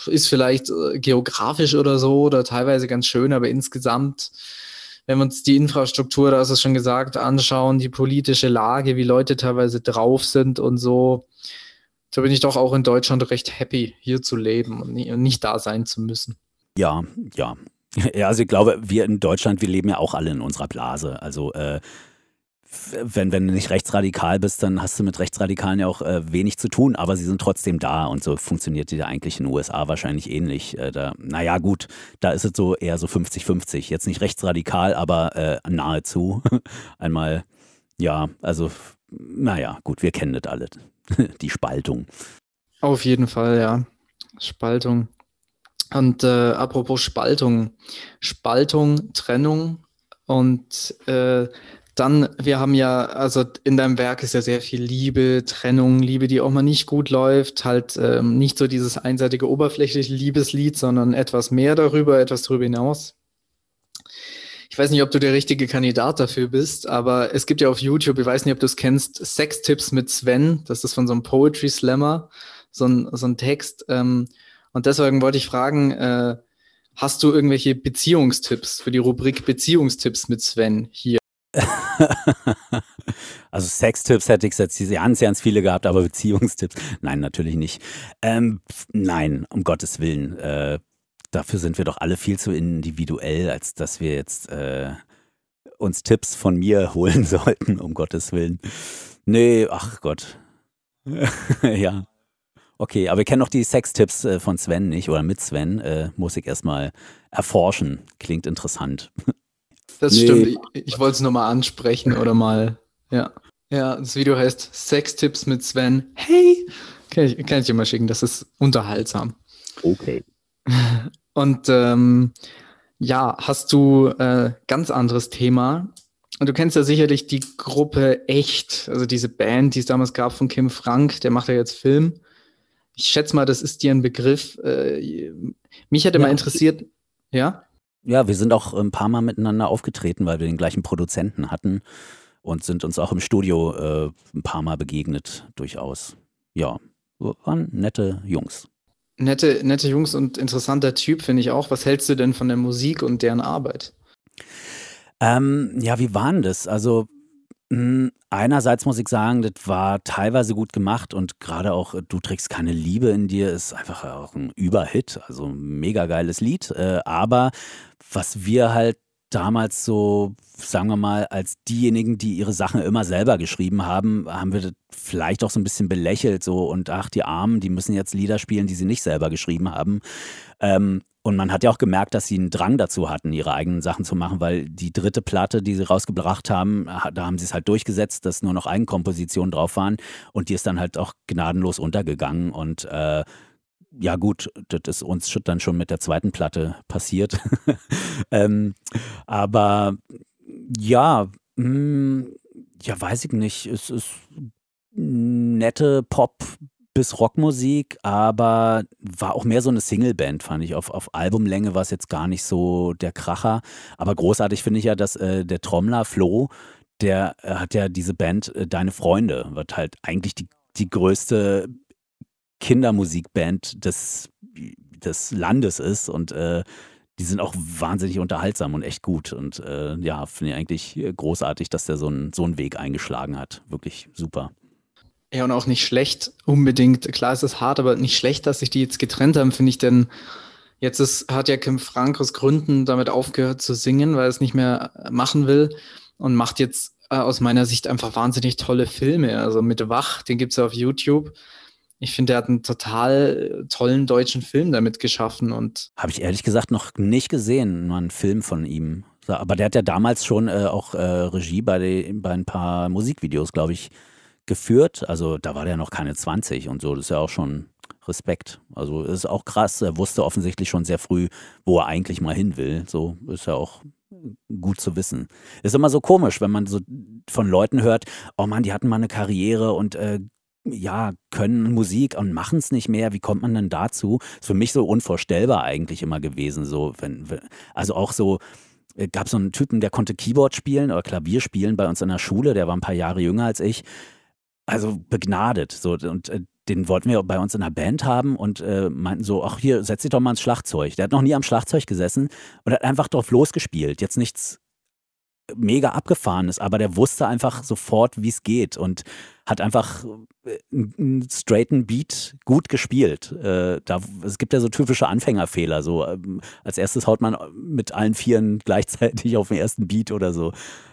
ist vielleicht äh, geografisch oder so oder teilweise ganz schön, aber insgesamt, wenn wir uns die Infrastruktur, da hast du schon gesagt, anschauen, die politische Lage, wie Leute teilweise drauf sind und so, so bin ich doch auch in Deutschland recht happy, hier zu leben und nicht da sein zu müssen. Ja, ja. Ja, also ich glaube, wir in Deutschland, wir leben ja auch alle in unserer Blase. Also äh, wenn, wenn du nicht rechtsradikal bist, dann hast du mit Rechtsradikalen ja auch äh, wenig zu tun, aber sie sind trotzdem da und so funktioniert die ja eigentlich in den USA wahrscheinlich ähnlich. Äh, da, naja, gut, da ist es so eher so 50-50. Jetzt nicht rechtsradikal, aber äh, nahezu. Einmal, ja, also, naja, gut, wir kennen das alle. die Spaltung. Auf jeden Fall, ja. Spaltung. Und äh, apropos Spaltung, Spaltung, Trennung und äh, dann, wir haben ja, also in deinem Werk ist ja sehr viel Liebe, Trennung, Liebe, die auch mal nicht gut läuft, halt ähm, nicht so dieses einseitige oberflächliche Liebeslied, sondern etwas mehr darüber, etwas darüber hinaus ich weiß nicht, ob du der richtige Kandidat dafür bist, aber es gibt ja auf YouTube, ich weiß nicht, ob du es kennst, Sextipps mit Sven. Das ist von so einem Poetry Slammer, so ein, so ein Text. Ähm, und deswegen wollte ich fragen, äh, hast du irgendwelche Beziehungstipps für die Rubrik Beziehungstipps mit Sven hier? also Sextipps hätte ich jetzt ganz, ganz viele gehabt, aber Beziehungstipps, nein, natürlich nicht. Ähm, nein, um Gottes Willen. Äh, dafür sind wir doch alle viel zu individuell, als dass wir jetzt äh, uns Tipps von mir holen sollten, um Gottes Willen. Nee, ach Gott. ja. Okay, aber wir kennen noch die Sextipps äh, von Sven nicht oder mit Sven. Äh, muss ich erstmal erforschen. Klingt interessant. Das nee. stimmt. Ich, ich wollte es nochmal ansprechen oder mal. Ja. Ja, das Video heißt Sextipps mit Sven. Hey! Kann ich, kann ich dir mal schicken, das ist unterhaltsam. Okay. Und ähm, ja, hast du äh, ganz anderes Thema. Und du kennst ja sicherlich die Gruppe Echt, also diese Band, die es damals gab von Kim Frank, der macht ja jetzt Film. Ich schätze mal, das ist dir ein Begriff. Äh, mich hätte ja. mal interessiert, ja? Ja, wir sind auch ein paar Mal miteinander aufgetreten, weil wir den gleichen Produzenten hatten und sind uns auch im Studio äh, ein paar Mal begegnet, durchaus. Ja, waren nette Jungs. Nette, nette Jungs und interessanter Typ, finde ich auch. Was hältst du denn von der Musik und deren Arbeit? Ähm, ja, wie waren das? Also, mh, hm, einerseits muss ich sagen, das war teilweise gut gemacht und gerade auch Du trägst keine Liebe in dir ist einfach auch ein Überhit, also mega geiles Lied. Äh, aber was wir halt damals so, sagen wir mal, als diejenigen, die ihre Sachen immer selber geschrieben haben, haben wir das vielleicht auch so ein bisschen belächelt so und ach, die Armen, die müssen jetzt Lieder spielen, die sie nicht selber geschrieben haben. Ähm, und man hat ja auch gemerkt, dass sie einen Drang dazu hatten, ihre eigenen Sachen zu machen, weil die dritte Platte, die sie rausgebracht haben, da haben sie es halt durchgesetzt, dass nur noch Eigenkompositionen drauf waren und die ist dann halt auch gnadenlos untergegangen und äh, ja gut, das ist uns dann schon mit der zweiten Platte passiert. ähm, aber ja, mh, hm, ja, weiß ich nicht. Es ist nette Pop, bis Rockmusik, aber war auch mehr so eine Singleband, fand ich. Auf, auf Albumlänge war es jetzt gar nicht so der Kracher. Aber großartig finde ich ja, dass äh, der Trommler Flo, der äh, hat ja diese Band äh, Deine Freunde, wird halt eigentlich die, die größte Kindermusikband des, des Landes ist und äh, die sind auch wahnsinnig unterhaltsam und echt gut. Und äh, ja, finde ich eigentlich großartig, dass der so, ein, so einen Weg eingeschlagen hat. Wirklich super. Ja, und auch nicht schlecht unbedingt. Klar ist es hart, aber nicht schlecht, dass sich die jetzt getrennt haben, finde ich, denn jetzt ist, hat ja Kim Frank aus Gründen damit aufgehört zu singen, weil er es nicht mehr machen will und macht jetzt äh, aus meiner Sicht einfach wahnsinnig tolle Filme. Also mit Wach, den gibt es ja auf YouTube ich finde, er hat einen total tollen deutschen Film damit geschaffen und. Habe ich ehrlich gesagt noch nicht gesehen, mal einen Film von ihm. Aber der hat ja damals schon äh, auch äh, Regie bei, die, bei ein paar Musikvideos, glaube ich, geführt. Also da war der noch keine 20 und so. Das ist ja auch schon Respekt. Also ist auch krass. Er wusste offensichtlich schon sehr früh, wo er eigentlich mal hin will. So ist ja auch gut zu wissen. Ist immer so komisch, wenn man so von Leuten hört, oh Mann, die hatten mal eine Karriere und äh, ja, können Musik und machen es nicht mehr. Wie kommt man denn dazu? Ist für mich so unvorstellbar eigentlich immer gewesen. So, wenn, also auch so, äh, gab so einen Typen, der konnte Keyboard spielen oder Klavier spielen bei uns in der Schule, der war ein paar Jahre jünger als ich. Also begnadet. So, und äh, den wollten wir bei uns in der Band haben und äh, meinten so, ach hier, setz dich doch mal ins Schlagzeug. Der hat noch nie am Schlagzeug gesessen und hat einfach drauf losgespielt. Jetzt nichts mega abgefahren ist, aber der wusste einfach sofort, wie es geht und hat einfach äh, einen straighten Beat gut gespielt. Äh, da, es gibt ja so typische Anfängerfehler. So ähm, als erstes haut man mit allen Vieren gleichzeitig auf den ersten Beat oder so.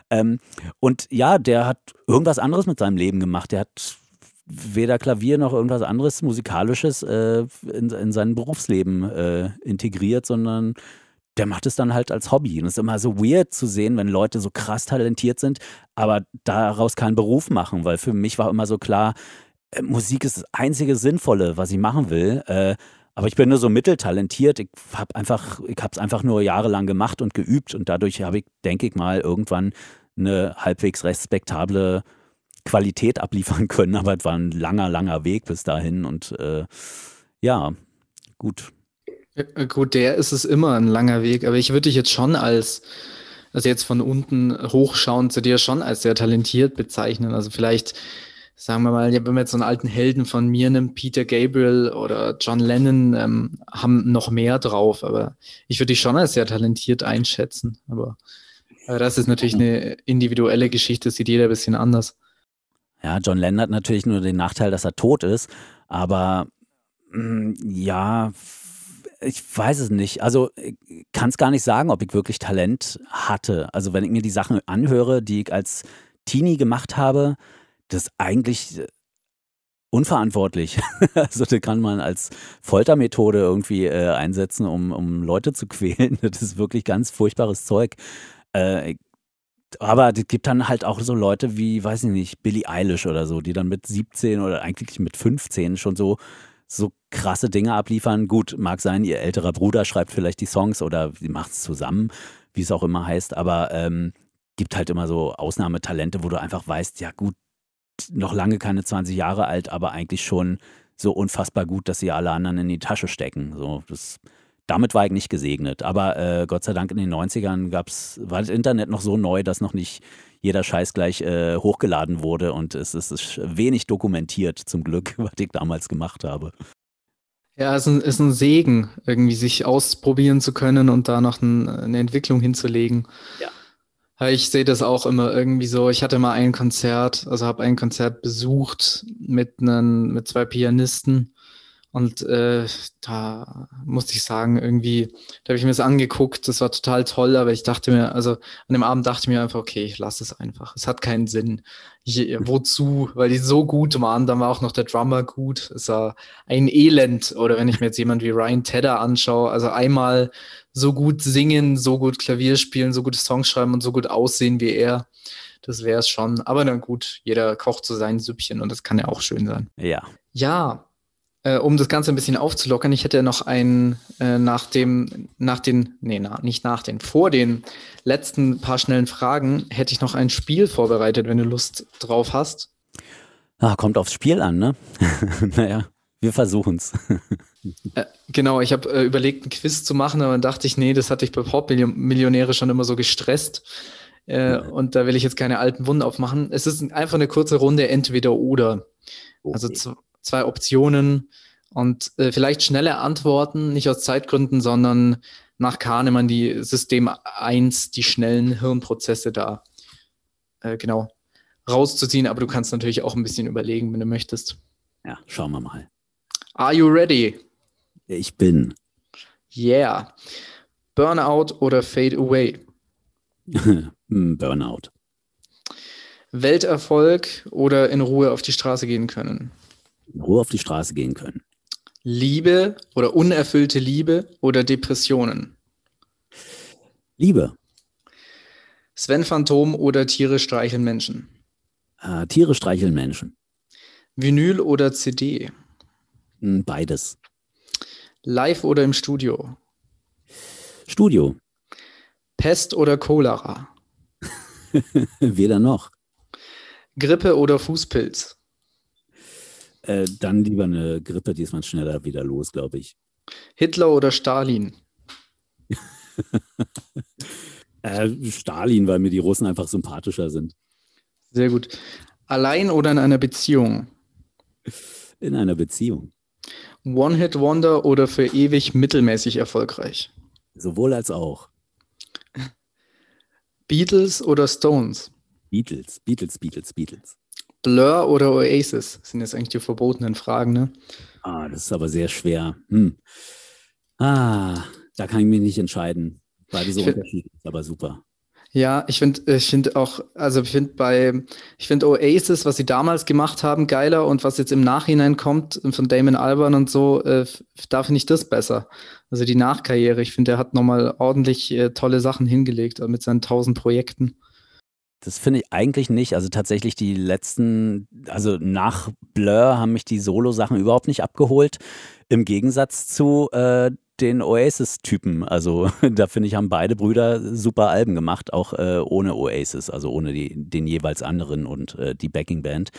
Ähm, und ja, der hat irgendwas anderes mit seinem Leben gemacht. Der hat weder Klavier noch irgendwas anderes Musikalisches äh, in, in sein Berufsleben äh, integriert, sondern der macht es dann halt als Hobby. Und es ist immer so weird zu sehen, wenn Leute so krass talentiert sind, aber daraus keinen Beruf machen, weil für mich war immer so klar, äh, Musik ist das einzige Sinnvolle, was ich machen will. Äh, aber ich bin nur so mitteltalentiert. Ich habe einfach, es einfach nur jahrelang gemacht und geübt und dadurch habe ich, denke ich mal, irgendwann eine halbwegs respektable Qualität abliefern können. Aber es war ein langer, langer Weg bis dahin und äh, ja, gut. Ja, gut, der ist es immer ein langer Weg, aber ich würde dich jetzt schon als, also jetzt von unten hochschauen zu dir schon als sehr talentiert bezeichnen. Also vielleicht, sagen wir mal, wenn man jetzt so einen alten Helden von mir nimmt, Peter Gabriel oder John Lennon, ähm, haben noch mehr drauf, aber ich würde dich schon als sehr talentiert einschätzen. Aber, aber das ist natürlich eine individuelle Geschichte, sieht jeder ein bisschen anders. Ja, John Lennon hat natürlich nur den Nachteil, dass er tot ist, aber mh, mm, ja, ich weiß es nicht. Also kann es gar nicht sagen, ob ich wirklich Talent hatte. Also wenn ich mir die Sachen anhöre, die ich als Teenie gemacht habe, das ist eigentlich äh, unverantwortlich. also das kann man als Foltermethode irgendwie äh, einsetzen, um, um Leute zu quälen. Das ist wirklich ganz furchtbares Zeug. Äh, aber es gibt dann halt auch so Leute wie, weiß ich nicht, Billie Eilish oder so, die dann mit 17 oder eigentlich mit 15 schon so so krasse Dinge abliefern. Gut, mag sein, ihr älterer Bruder schreibt vielleicht die Songs oder sie macht es zusammen, wie es auch immer heißt, aber ähm, gibt halt immer so Ausnahmetalente, wo du einfach weißt, ja gut, noch lange keine 20 Jahre alt, aber eigentlich schon so unfassbar gut, dass sie alle anderen in die Tasche stecken. So, das, damit war ich nicht gesegnet. Aber äh, Gott sei Dank in den 90ern gab's, war das Internet noch so neu, dass noch nicht jeder Scheiß gleich äh, hochgeladen wurde und es, es ist wenig dokumentiert zum Glück, was ich damals gemacht habe. Ja, es ist ein, ist ein Segen, irgendwie sich ausprobieren zu können und da noch ein, eine Entwicklung hinzulegen. Ja. Ich sehe das auch immer irgendwie so. Ich hatte mal ein Konzert, also habe ein Konzert besucht mit, einen, mit zwei Pianisten und äh, da musste ich sagen, irgendwie, da habe ich mir das angeguckt, das war total toll, aber ich dachte mir, also an dem Abend dachte ich mir einfach, okay, ich lasse es einfach. Es hat keinen Sinn. Ich, wozu? Weil die so gut waren, dann war auch noch der Drummer gut. Es war ein Elend. Oder wenn ich mir jetzt jemand wie Ryan Tedder anschaue, also einmal so gut singen, so gut Klavier spielen, so gute Songs schreiben und so gut aussehen wie er. Das wäre es schon. Aber dann gut, jeder kocht so sein Süppchen und das kann ja auch schön sein. Ja. Ja, äh, um das Ganze ein bisschen aufzulockern, ich hätte noch einen äh, nach dem, nach den, nee, na, nicht nach den, vor den letzten paar schnellen Fragen hätte ich noch ein Spiel vorbereitet, wenn du Lust drauf hast. Ah, kommt aufs Spiel an, ne? naja. wir versuchen es. äh, genau, ich habe äh, überlegt, ein Quiz zu machen, aber dann dachte ich, nee, das hatte ich bei Pop-Millionäre schon immer so gestresst. Äh, und da will ich jetzt keine alten Wunden aufmachen. Es ist einfach eine kurze Runde, entweder oder. Also okay. Also zwei Optionen und äh, vielleicht schnelle Antworten, nicht aus Zeitgründen, sondern nach Kahnemann die System 1, die schnellen Hirnprozesse da äh, genau rauszuziehen. Aber du kannst natürlich auch ein bisschen überlegen, wenn du möchtest. Ja, schauen wir mal. Are you ready? Ich bin. Yeah. Burnout oder Fade Away? Hm, Burnout. Welterfolg oder in Ruhe auf die Straße gehen können? In Ruhe auf die Straße gehen können. Liebe oder unerfüllte Liebe oder Depressionen? Liebe. Sven Phantom oder Tiere streicheln Menschen? Äh, Tiere streicheln Menschen. Vinyl oder CD? Hm, beides. Live oder im Studio? Studio. Pest oder Cholera? Weder noch. Grippe oder Fußpilz? Äh, dann lieber eine Grippe, die ist man schneller wieder los, glaube ich. Hitler oder Stalin? äh, Stalin, weil mir die Russen einfach sympathischer sind. Sehr gut. Allein oder in einer Beziehung? In einer Beziehung. One-Hit-Wonder oder für ewig mittelmäßig erfolgreich? Sowohl als auch. Beatles oder Stones? Beatles, Beatles, Beatles, Beatles. Blur oder Oasis? Das sind jetzt eigentlich die verbotenen Fragen, ne? Ah, das ist aber sehr schwer. Hm. Ah, da kann ich mich nicht entscheiden. Beide so unterschiedlich, aber super. Ja, ich finde, ich finde auch, also ich finde bei, ich finde Oasis, was sie damals gemacht haben, geiler und was jetzt im Nachhinein kommt von Damon Alban und so, äh, da finde ich das besser. Also die Nachkarriere, ich finde, er hat nochmal ordentlich äh, tolle Sachen hingelegt mit seinen tausend Projekten. Das finde ich eigentlich nicht. Also tatsächlich die letzten, also nach Blur haben mich die Solo-Sachen überhaupt nicht abgeholt. Im Gegensatz zu äh, den Oasis-Typen. Also da finde ich, haben beide Brüder super Alben gemacht, auch äh, ohne Oasis, also ohne die, den jeweils anderen und äh, die Backing-Band.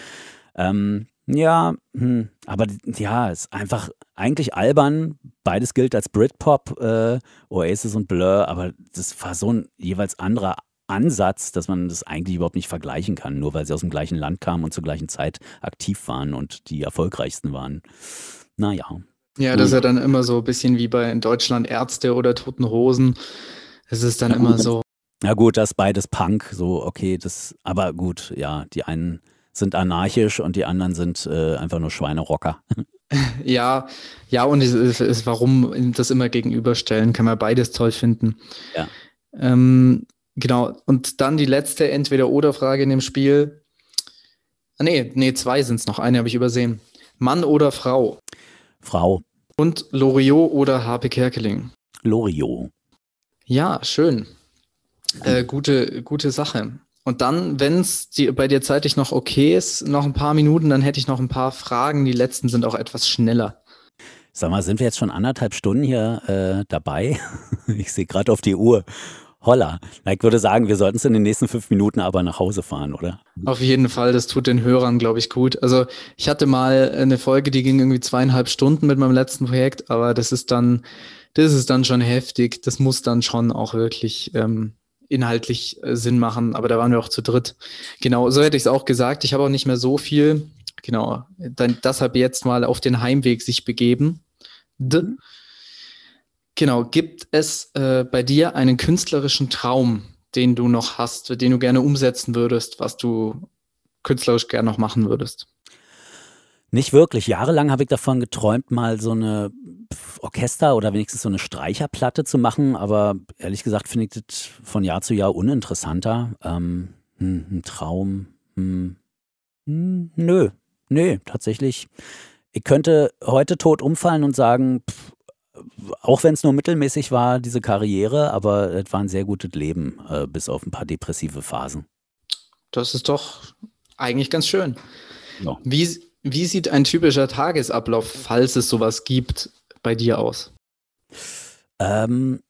Ähm, ja, hm, aber ja, ist einfach eigentlich albern. Beides gilt als Britpop, äh, Oasis und Blur, aber das war so ein jeweils anderer Ansatz, dass man das eigentlich überhaupt nicht vergleichen kann, nur weil sie aus dem gleichen Land kamen und zur gleichen Zeit aktiv waren und die erfolgreichsten waren. Naja. Ja, das ist ja dann immer so ein bisschen wie bei in Deutschland Ärzte oder Toten Hosen. Es ist dann ja, immer so. Ja, gut, das ist beides Punk, so, okay, das, aber gut, ja, die einen sind anarchisch und die anderen sind äh, einfach nur Schweinerocker. Ja, ja, und es ist, warum das immer gegenüberstellen, kann man beides toll finden. Ja. Ähm, Genau, und dann die letzte Entweder-Oder-Frage in dem Spiel. Ah, nee, nee, zwei sind es noch. Eine habe ich übersehen. Mann oder Frau? Frau. Und Loriot oder Harpe Kerkeling? Loriot. Ja, schön. Äh, gute, gute Sache. Und dann, wenn es bei dir zeitlich noch okay ist, noch ein paar Minuten, dann hätte ich noch ein paar Fragen. Die letzten sind auch etwas schneller. Sag mal, sind wir jetzt schon anderthalb Stunden hier äh, dabei? ich sehe gerade auf die Uhr. Holla. Ich würde sagen, wir sollten es in den nächsten fünf Minuten aber nach Hause fahren, oder? Auf jeden Fall, das tut den Hörern, glaube ich, gut. Also ich hatte mal eine Folge, die ging irgendwie zweieinhalb Stunden mit meinem letzten Projekt, aber das ist dann, das ist dann schon heftig. Das muss dann schon auch wirklich ähm, inhaltlich äh, Sinn machen. Aber da waren wir auch zu dritt. Genau, so hätte ich es auch gesagt. Ich habe auch nicht mehr so viel. Genau, dann deshalb jetzt mal auf den Heimweg sich begeben. D mhm. Genau, gibt es äh, bei dir einen künstlerischen Traum, den du noch hast, den du gerne umsetzen würdest, was du künstlerisch gerne noch machen würdest? Nicht wirklich. Jahrelang habe ich davon geträumt, mal so eine Orchester oder wenigstens so eine Streicherplatte zu machen, aber ehrlich gesagt finde ich das von Jahr zu Jahr uninteressanter. Ähm, hm, ein Traum. Hm, hm, nö, nö, tatsächlich. Ich könnte heute tot umfallen und sagen, pff, auch wenn es nur mittelmäßig war, diese Karriere, aber es war ein sehr gutes Leben, äh, bis auf ein paar depressive Phasen. Das ist doch eigentlich ganz schön. Ja. Wie, wie sieht ein typischer Tagesablauf, falls es sowas gibt, bei dir aus? Ähm,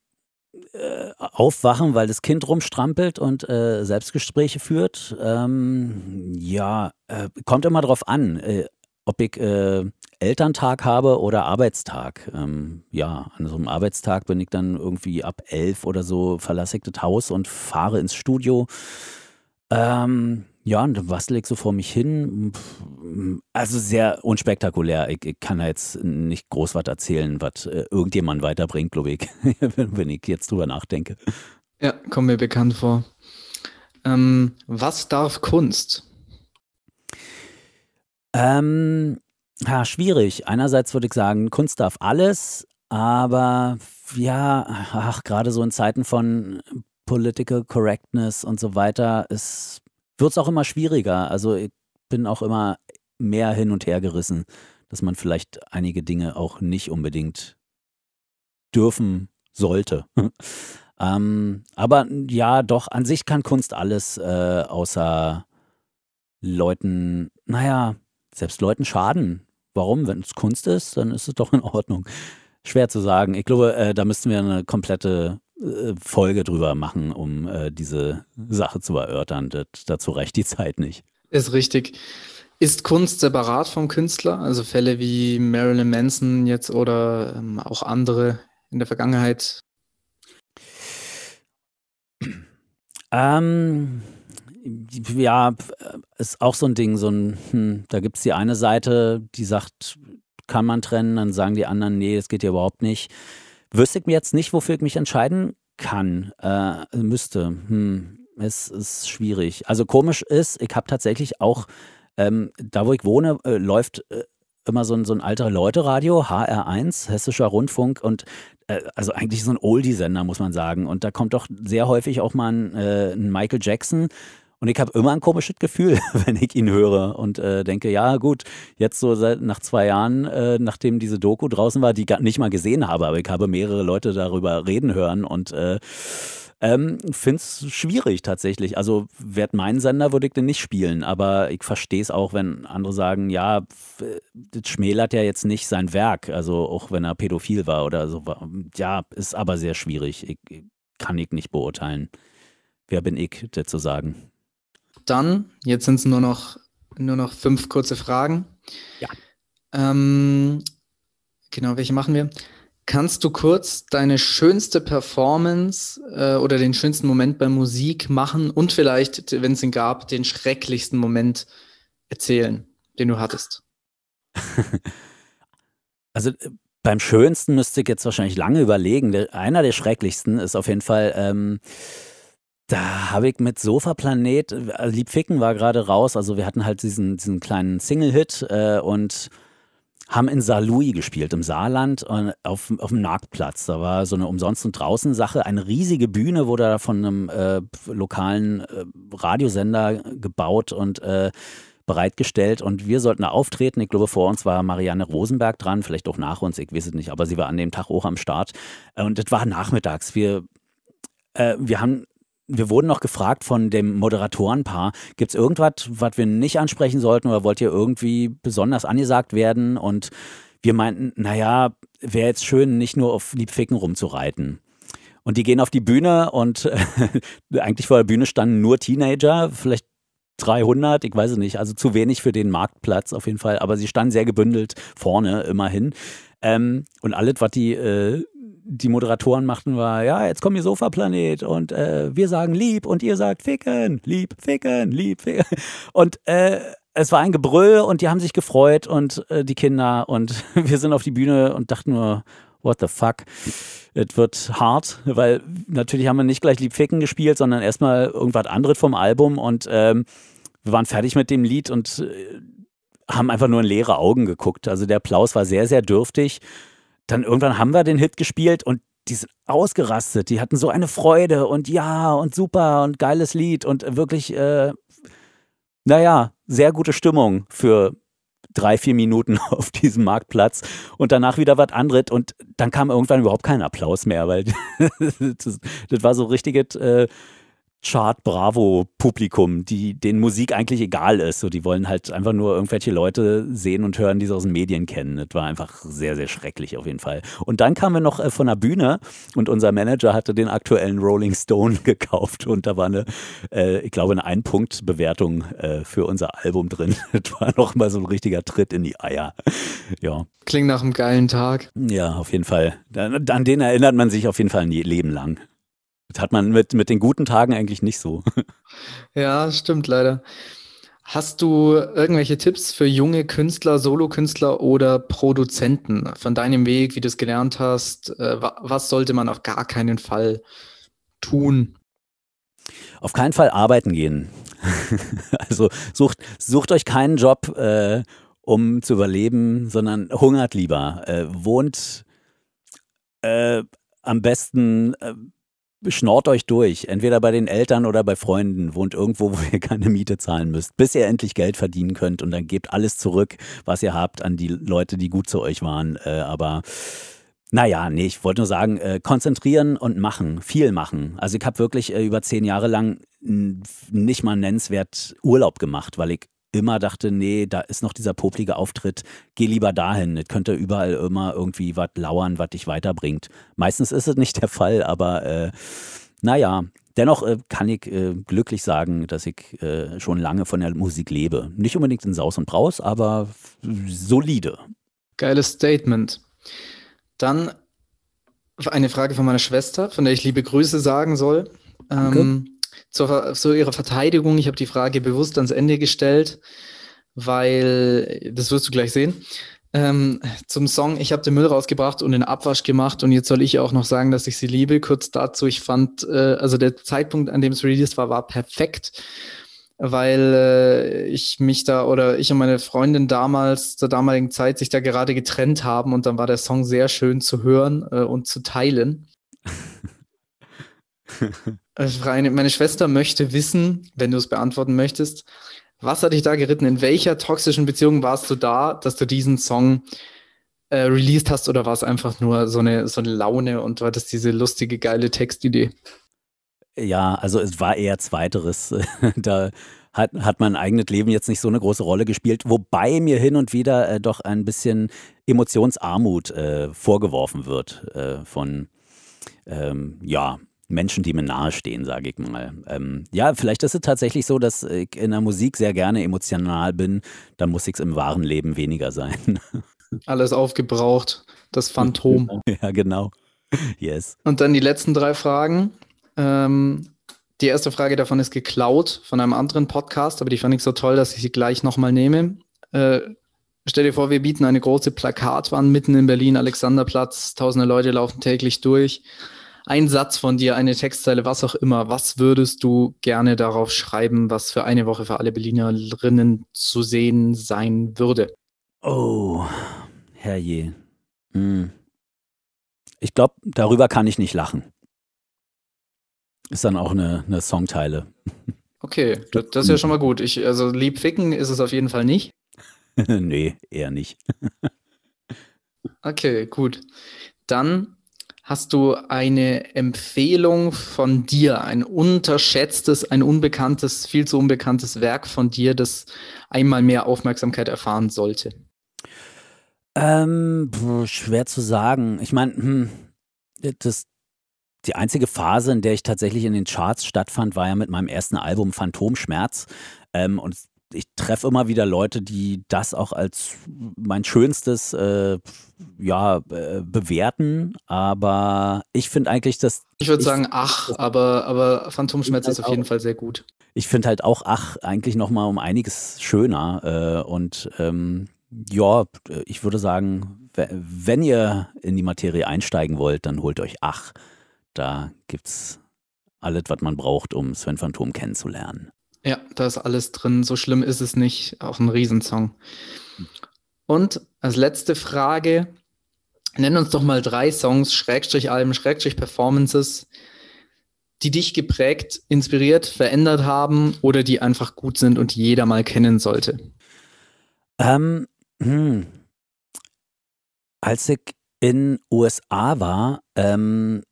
äh, aufwachen, weil das Kind rumstrampelt und äh, Selbstgespräche führt. Ähm, ja, äh, kommt immer drauf an, äh, ob ich äh, Elterntag habe oder Arbeitstag. Ähm, ja, an so einem Arbeitstag bin ich dann irgendwie ab elf oder so, verlasse ich das Haus und fahre ins Studio. Ähm, ja, und dann bastel ich so vor mich hin. Also sehr unspektakulär. Ich, ich kann da jetzt nicht groß was erzählen, was äh, irgendjemand weiterbringt, glaube ich, wenn ich jetzt drüber nachdenke. Ja, kommt mir bekannt vor. Ähm, was darf Kunst? Ähm, ja, schwierig. Einerseits würde ich sagen, Kunst darf alles, aber ja, ach, gerade so in Zeiten von Political Correctness und so weiter ist wird es auch immer schwieriger. Also ich bin auch immer mehr hin und her gerissen, dass man vielleicht einige Dinge auch nicht unbedingt dürfen sollte. ähm, aber ja, doch, an sich kann Kunst alles, äh, außer Leuten, naja, selbst Leuten schaden. Warum? Wenn es Kunst ist, dann ist es doch in Ordnung. Schwer zu sagen. Ich glaube, äh, da müssten wir eine komplette äh, Folge drüber machen, um äh, diese Sache zu erörtern. Das, dazu reicht die Zeit nicht. Ist richtig. Ist Kunst separat vom Künstler? Also Fälle wie Marilyn Manson jetzt oder ähm, auch andere in der Vergangenheit? Ähm, ja, ist auch so ein Ding, so ein, hm, da gibt es die eine Seite, die sagt, kann man trennen, dann sagen die anderen, nee, das geht ja überhaupt nicht. Wüsste ich mir jetzt nicht, wofür ich mich entscheiden kann, äh, müsste. Hm, es ist schwierig. Also komisch ist, ich habe tatsächlich auch, ähm, da wo ich wohne, äh, läuft äh, immer so ein, so ein alter Leute-Radio, HR1, Hessischer Rundfunk und äh, also eigentlich so ein Oldie-Sender, muss man sagen. Und da kommt doch sehr häufig auch mal ein, äh, ein Michael Jackson und ich habe immer ein komisches Gefühl, wenn ich ihn höre und äh, denke, ja gut, jetzt so seit nach zwei Jahren, äh, nachdem diese Doku draußen war, die ich nicht mal gesehen habe, aber ich habe mehrere Leute darüber reden hören und äh, ähm, finde es schwierig tatsächlich. Also wäre mein Sender, würde ich den nicht spielen, aber ich verstehe es auch, wenn andere sagen, ja, das schmälert ja jetzt nicht sein Werk, also auch wenn er pädophil war oder so. Ja, ist aber sehr schwierig. Ich, kann ich nicht beurteilen. Wer bin ich, das zu sagen? Dann, jetzt sind es nur noch, nur noch fünf kurze Fragen. Ja. Ähm, genau, welche machen wir? Kannst du kurz deine schönste Performance äh, oder den schönsten Moment bei Musik machen und vielleicht, wenn es ihn gab, den schrecklichsten Moment erzählen, den du hattest? also beim schönsten müsste ich jetzt wahrscheinlich lange überlegen. Einer der schrecklichsten ist auf jeden Fall ähm, da habe ich mit Sofa-Planet, also Liebficken war gerade raus, also wir hatten halt diesen, diesen kleinen Single-Hit äh, und haben in Saarlouis gespielt, im Saarland, auf, auf dem Marktplatz. Da war so eine Umsonst- und Draußen-Sache, eine riesige Bühne wurde da von einem äh, lokalen äh, Radiosender gebaut und äh, bereitgestellt und wir sollten da auftreten. Ich glaube, vor uns war Marianne Rosenberg dran, vielleicht auch nach uns, ich weiß es nicht, aber sie war an dem Tag auch am Start. Und das war nachmittags. Wir, äh, wir haben wir wurden noch gefragt von dem Moderatorenpaar, gibt es irgendwas, was wir nicht ansprechen sollten oder wollt ihr irgendwie besonders angesagt werden? Und wir meinten, naja, wäre jetzt schön, nicht nur auf Liebficken rumzureiten. Und die gehen auf die Bühne und eigentlich vor der Bühne standen nur Teenager, vielleicht 300, ich weiß es nicht, also zu wenig für den Marktplatz auf jeden Fall, aber sie standen sehr gebündelt vorne immerhin. Ähm, und alles, was die äh, die Moderatoren machten, war, ja, jetzt kommt ihr Sofa-Planet und äh, wir sagen lieb und ihr sagt ficken, lieb, ficken, lieb, ficken. Und äh, es war ein Gebrüll und die haben sich gefreut und äh, die Kinder und wir sind auf die Bühne und dachten nur, what the fuck? Es wird hart, weil natürlich haben wir nicht gleich lieb ficken gespielt, sondern erstmal irgendwas anderes vom Album und ähm, wir waren fertig mit dem Lied und äh, haben einfach nur in leere Augen geguckt. Also der Applaus war sehr, sehr dürftig dann irgendwann haben wir den Hit gespielt und die sind ausgerastet. Die hatten so eine Freude und ja und super und geiles Lied und wirklich, äh, naja, sehr gute Stimmung für drei, vier Minuten auf diesem Marktplatz und danach wieder was anderes und dann kam irgendwann überhaupt kein Applaus mehr, weil das, das war so richtiges äh, Chart-Bravo-Publikum, die denen Musik eigentlich egal ist. So, die wollen halt einfach nur irgendwelche Leute sehen und hören, die sie aus den Medien kennen. Das war einfach sehr, sehr schrecklich auf jeden Fall. Und dann kamen wir noch äh, von der Bühne und unser Manager hatte den aktuellen Rolling Stone gekauft und da war eine, äh, ich glaube, eine Ein-Punkt-Bewertung äh, für unser Album drin. Das war noch mal so ein richtiger Tritt in die Eier. Ja. Klingt nach einem geilen Tag. Ja, auf jeden Fall. An den erinnert man sich auf jeden Fall ein Leben lang. Das hat man mit, mit den guten Tagen eigentlich nicht so. Ja, stimmt leider. Hast du irgendwelche Tipps für junge Künstler, Solokünstler oder Produzenten von deinem Weg, wie du es gelernt hast? Äh, was sollte man auf gar keinen Fall tun? Auf keinen Fall arbeiten gehen. also sucht, sucht euch keinen Job, äh, um zu überleben, sondern hungert lieber. Äh, wohnt äh, am besten äh, schnort euch durch, entweder bei den Eltern oder bei Freunden, wohnt irgendwo, wo ihr keine Miete zahlen müsst, bis ihr endlich Geld verdienen könnt und dann gebt alles zurück, was ihr habt an die Leute, die gut zu euch waren. Äh, aber naja, nee, ich wollte nur sagen, äh, konzentrieren und machen, viel machen. Also ich habe wirklich äh, über zehn Jahre lang nicht mal nennenswert Urlaub gemacht, weil ich immer dachte, nee, da ist noch dieser poplige Auftritt, geh lieber dahin. Es könnte überall immer irgendwie was lauern, was dich weiterbringt. Meistens ist es nicht der Fall, aber äh, naja, dennoch äh, kann ich äh, glücklich sagen, dass ich äh, schon lange von der Musik lebe. Nicht unbedingt in Saus und Braus, aber solide. Geiles Statement. Dann eine Frage von meiner Schwester, von der ich liebe Grüße sagen soll. Ähm, zur, zu Ihrer Verteidigung, ich habe die Frage bewusst ans Ende gestellt, weil, das wirst du gleich sehen, ähm, zum Song, ich habe den Müll rausgebracht und den Abwasch gemacht und jetzt soll ich auch noch sagen, dass ich sie liebe. Kurz dazu, ich fand, äh, also der Zeitpunkt, an dem es released war, war perfekt, weil äh, ich mich da oder ich und meine Freundin damals, zur damaligen Zeit, sich da gerade getrennt haben und dann war der Song sehr schön zu hören äh, und zu teilen. Meine Schwester möchte wissen, wenn du es beantworten möchtest, was hat dich da geritten? In welcher toxischen Beziehung warst du da, dass du diesen Song äh, released hast oder war es einfach nur so eine, so eine Laune und du hattest diese lustige, geile Textidee? Ja, also es war eher zweiteres. da hat, hat mein eigenes Leben jetzt nicht so eine große Rolle gespielt, wobei mir hin und wieder äh, doch ein bisschen Emotionsarmut äh, vorgeworfen wird äh, von, ähm, ja, Menschen, die mir nahestehen, sage ich mal. Ähm, ja, vielleicht ist es tatsächlich so, dass ich in der Musik sehr gerne emotional bin. Dann muss ich es im wahren Leben weniger sein. Alles aufgebraucht, das Phantom. Ja, genau. Yes. Und dann die letzten drei Fragen. Ähm, die erste Frage davon ist geklaut von einem anderen Podcast, aber die fand ich so toll, dass ich sie gleich nochmal nehme. Äh, stell dir vor, wir bieten eine große Plakatwand mitten in Berlin, Alexanderplatz. Tausende Leute laufen täglich durch ein Satz von dir, eine Textzeile, was auch immer, was würdest du gerne darauf schreiben, was für eine Woche für alle Berlinerinnen zu sehen sein würde? Oh, herrje. Hm. Ich glaube, darüber kann ich nicht lachen. Ist dann auch eine, eine Songteile. Okay, das, das ist ja schon mal gut. Ich, also lieb ficken ist es auf jeden Fall nicht. nee, eher nicht. okay, gut. Dann Hast du eine Empfehlung von dir, ein unterschätztes, ein unbekanntes, viel zu unbekanntes Werk von dir, das einmal mehr Aufmerksamkeit erfahren sollte? Ähm, schwer zu sagen. Ich meine, hm, das, die einzige Phase, in der ich tatsächlich in den Charts stattfand, war ja mit meinem ersten Album Phantomschmerz. Ähm, und ich treffe immer wieder Leute, die das auch als mein schönstes äh, ja, äh, bewerten. Aber ich finde eigentlich, dass. Ich würde sagen, ach, aber, aber Phantomschmerz ist auf jeden Fall sehr gut. Ich finde halt auch, ach, eigentlich nochmal um einiges schöner. Äh, und ähm, ja, ich würde sagen, wenn ihr in die Materie einsteigen wollt, dann holt euch ach. Da gibt's alles, was man braucht, um Sven Phantom kennenzulernen. Ja, da ist alles drin. So schlimm ist es nicht. Auch ein Riesensong. Und als letzte Frage, nenn uns doch mal drei Songs, Schrägstrich Alben, Schrägstrich Performances, die dich geprägt, inspiriert, verändert haben oder die einfach gut sind und jeder mal kennen sollte. Ähm, hm. Als ich in USA war, ähm,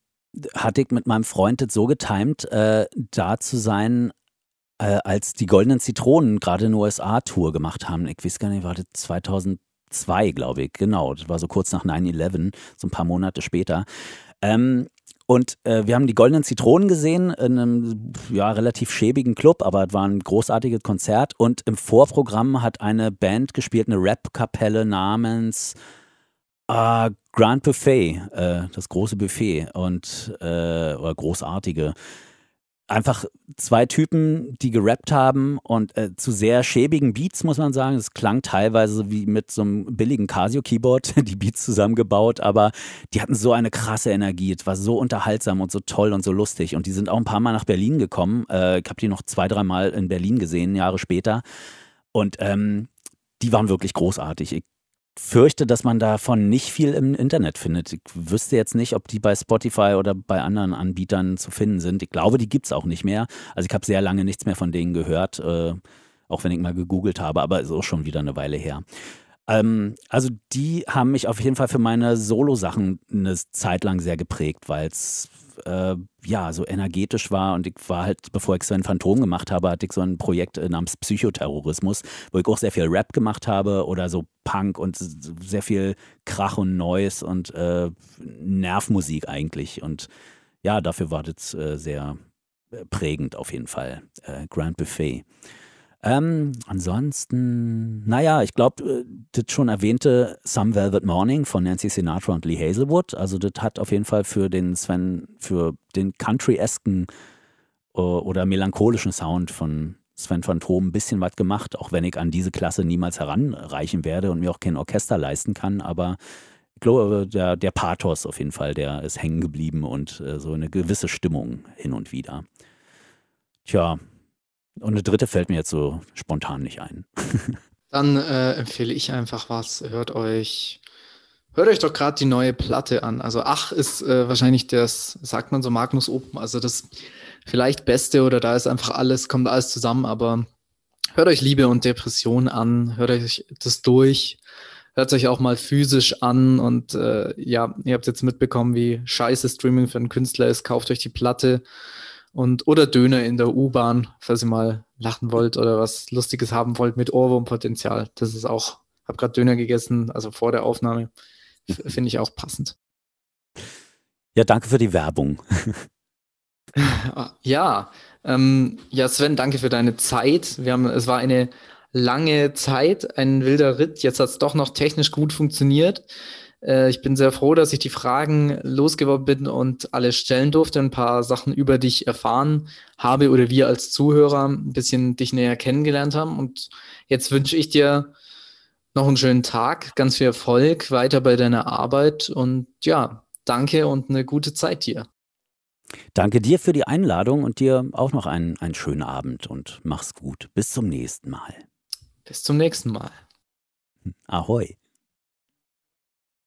hatte ich mit meinem Freund das so getimt, äh, da zu sein, äh, als die Goldenen Zitronen gerade eine USA-Tour gemacht haben. Ich weiß gar nicht, war das 2002, glaube ich, genau. Das war so kurz nach 9-11, so ein paar Monate später. Ähm, und äh, wir haben die Goldenen Zitronen gesehen in einem ja, relativ schäbigen Club, aber es war ein großartiges Konzert. Und im Vorprogramm hat eine Band gespielt, eine Rap-Kapelle namens äh, Grand Buffet, äh, das große Buffet und äh, oder großartige einfach zwei Typen, die gerappt haben und äh, zu sehr schäbigen Beats, muss man sagen. Es klang teilweise wie mit so einem billigen Casio-Keyboard, die Beats zusammengebaut, aber die hatten so eine krasse Energie. Es war so unterhaltsam und so toll und so lustig. Und die sind auch ein paar Mal nach Berlin gekommen. Äh, ich habe die noch zwei, drei Mal in Berlin gesehen, Jahre später. Und ähm, die waren wirklich großartig. Ich fürchte, dass man davon nicht viel im Internet findet. Ich wüsste jetzt nicht, ob die bei Spotify oder bei anderen Anbietern zu finden sind. Ich glaube, die gibt es auch nicht mehr. Also ich habe sehr lange nichts mehr von denen gehört, äh, auch wenn ich mal gegoogelt habe, aber ist auch schon wieder eine Weile her. Ähm, also die haben mich auf jeden Fall für meine Solo-Sachen eine Zeit lang sehr geprägt, weil es äh, ja so energetisch war und ich war halt, bevor ich Sven Phantom gemacht habe, hatte ich so ein Projekt namens Psychoterrorismus, wo ich auch sehr viel Rap gemacht habe oder so Punk und sehr viel Krach und Noise und äh, Nervmusik eigentlich und ja, dafür war das äh, sehr prägend auf jeden Fall. Äh, Grand Buffet. Ähm, ansonsten, naja, ich glaube, äh, das schon erwähnte Some Velvet Morning von Nancy Sinatra und Lee Hazelwood, also das hat auf jeden Fall für den Sven, für den country-esken äh, oder melancholischen Sound von Sven Phantom ein bisschen was gemacht, auch wenn ich an diese Klasse niemals heranreichen werde und mir auch kein Orchester leisten kann, aber ich glaube, der, der Pathos auf jeden Fall, der ist hängen geblieben und äh, so eine gewisse Stimmung hin und wieder. Tja, und eine dritte fällt mir jetzt so spontan nicht ein. Dann äh, empfehle ich einfach was. Hört euch, hört euch doch gerade die neue Platte an. Also Ach ist äh, wahrscheinlich das, sagt man so, Magnus Open, also das vielleicht Beste oder da ist einfach alles, kommt alles zusammen, aber hört euch Liebe und Depression an, hört euch das durch, hört euch auch mal physisch an. Und äh, ja, ihr habt jetzt mitbekommen, wie scheiße Streaming für einen Künstler ist, kauft euch die Platte und oder Döner in der U-Bahn, falls ihr mal lachen wollt oder was Lustiges haben wollt mit Ohrwurmpotenzial. Das ist auch, habe gerade Döner gegessen, also vor der Aufnahme. Finde ich auch passend. Ja, danke für die Werbung. ja, ähm, ja, Sven, danke für deine Zeit. Wir haben, es war eine lange Zeit, ein wilder Ritt. Jetzt hat es doch noch technisch gut funktioniert. Äh, ich bin sehr froh, dass ich die Fragen losgeworden bin und alle stellen durfte, ein paar Sachen über dich erfahren habe oder wir als Zuhörer ein bisschen dich näher kennengelernt haben. Und jetzt wünsche ich dir noch einen schönen Tag, ganz viel Erfolg weiter bei deiner Arbeit und ja, danke und eine gute Zeit dir. Danke dir für die Einladung und dir auch noch einen, einen schönen Abend und mach's gut. Bis zum nächsten Mal. Bis zum nächsten Mal. Ahoi.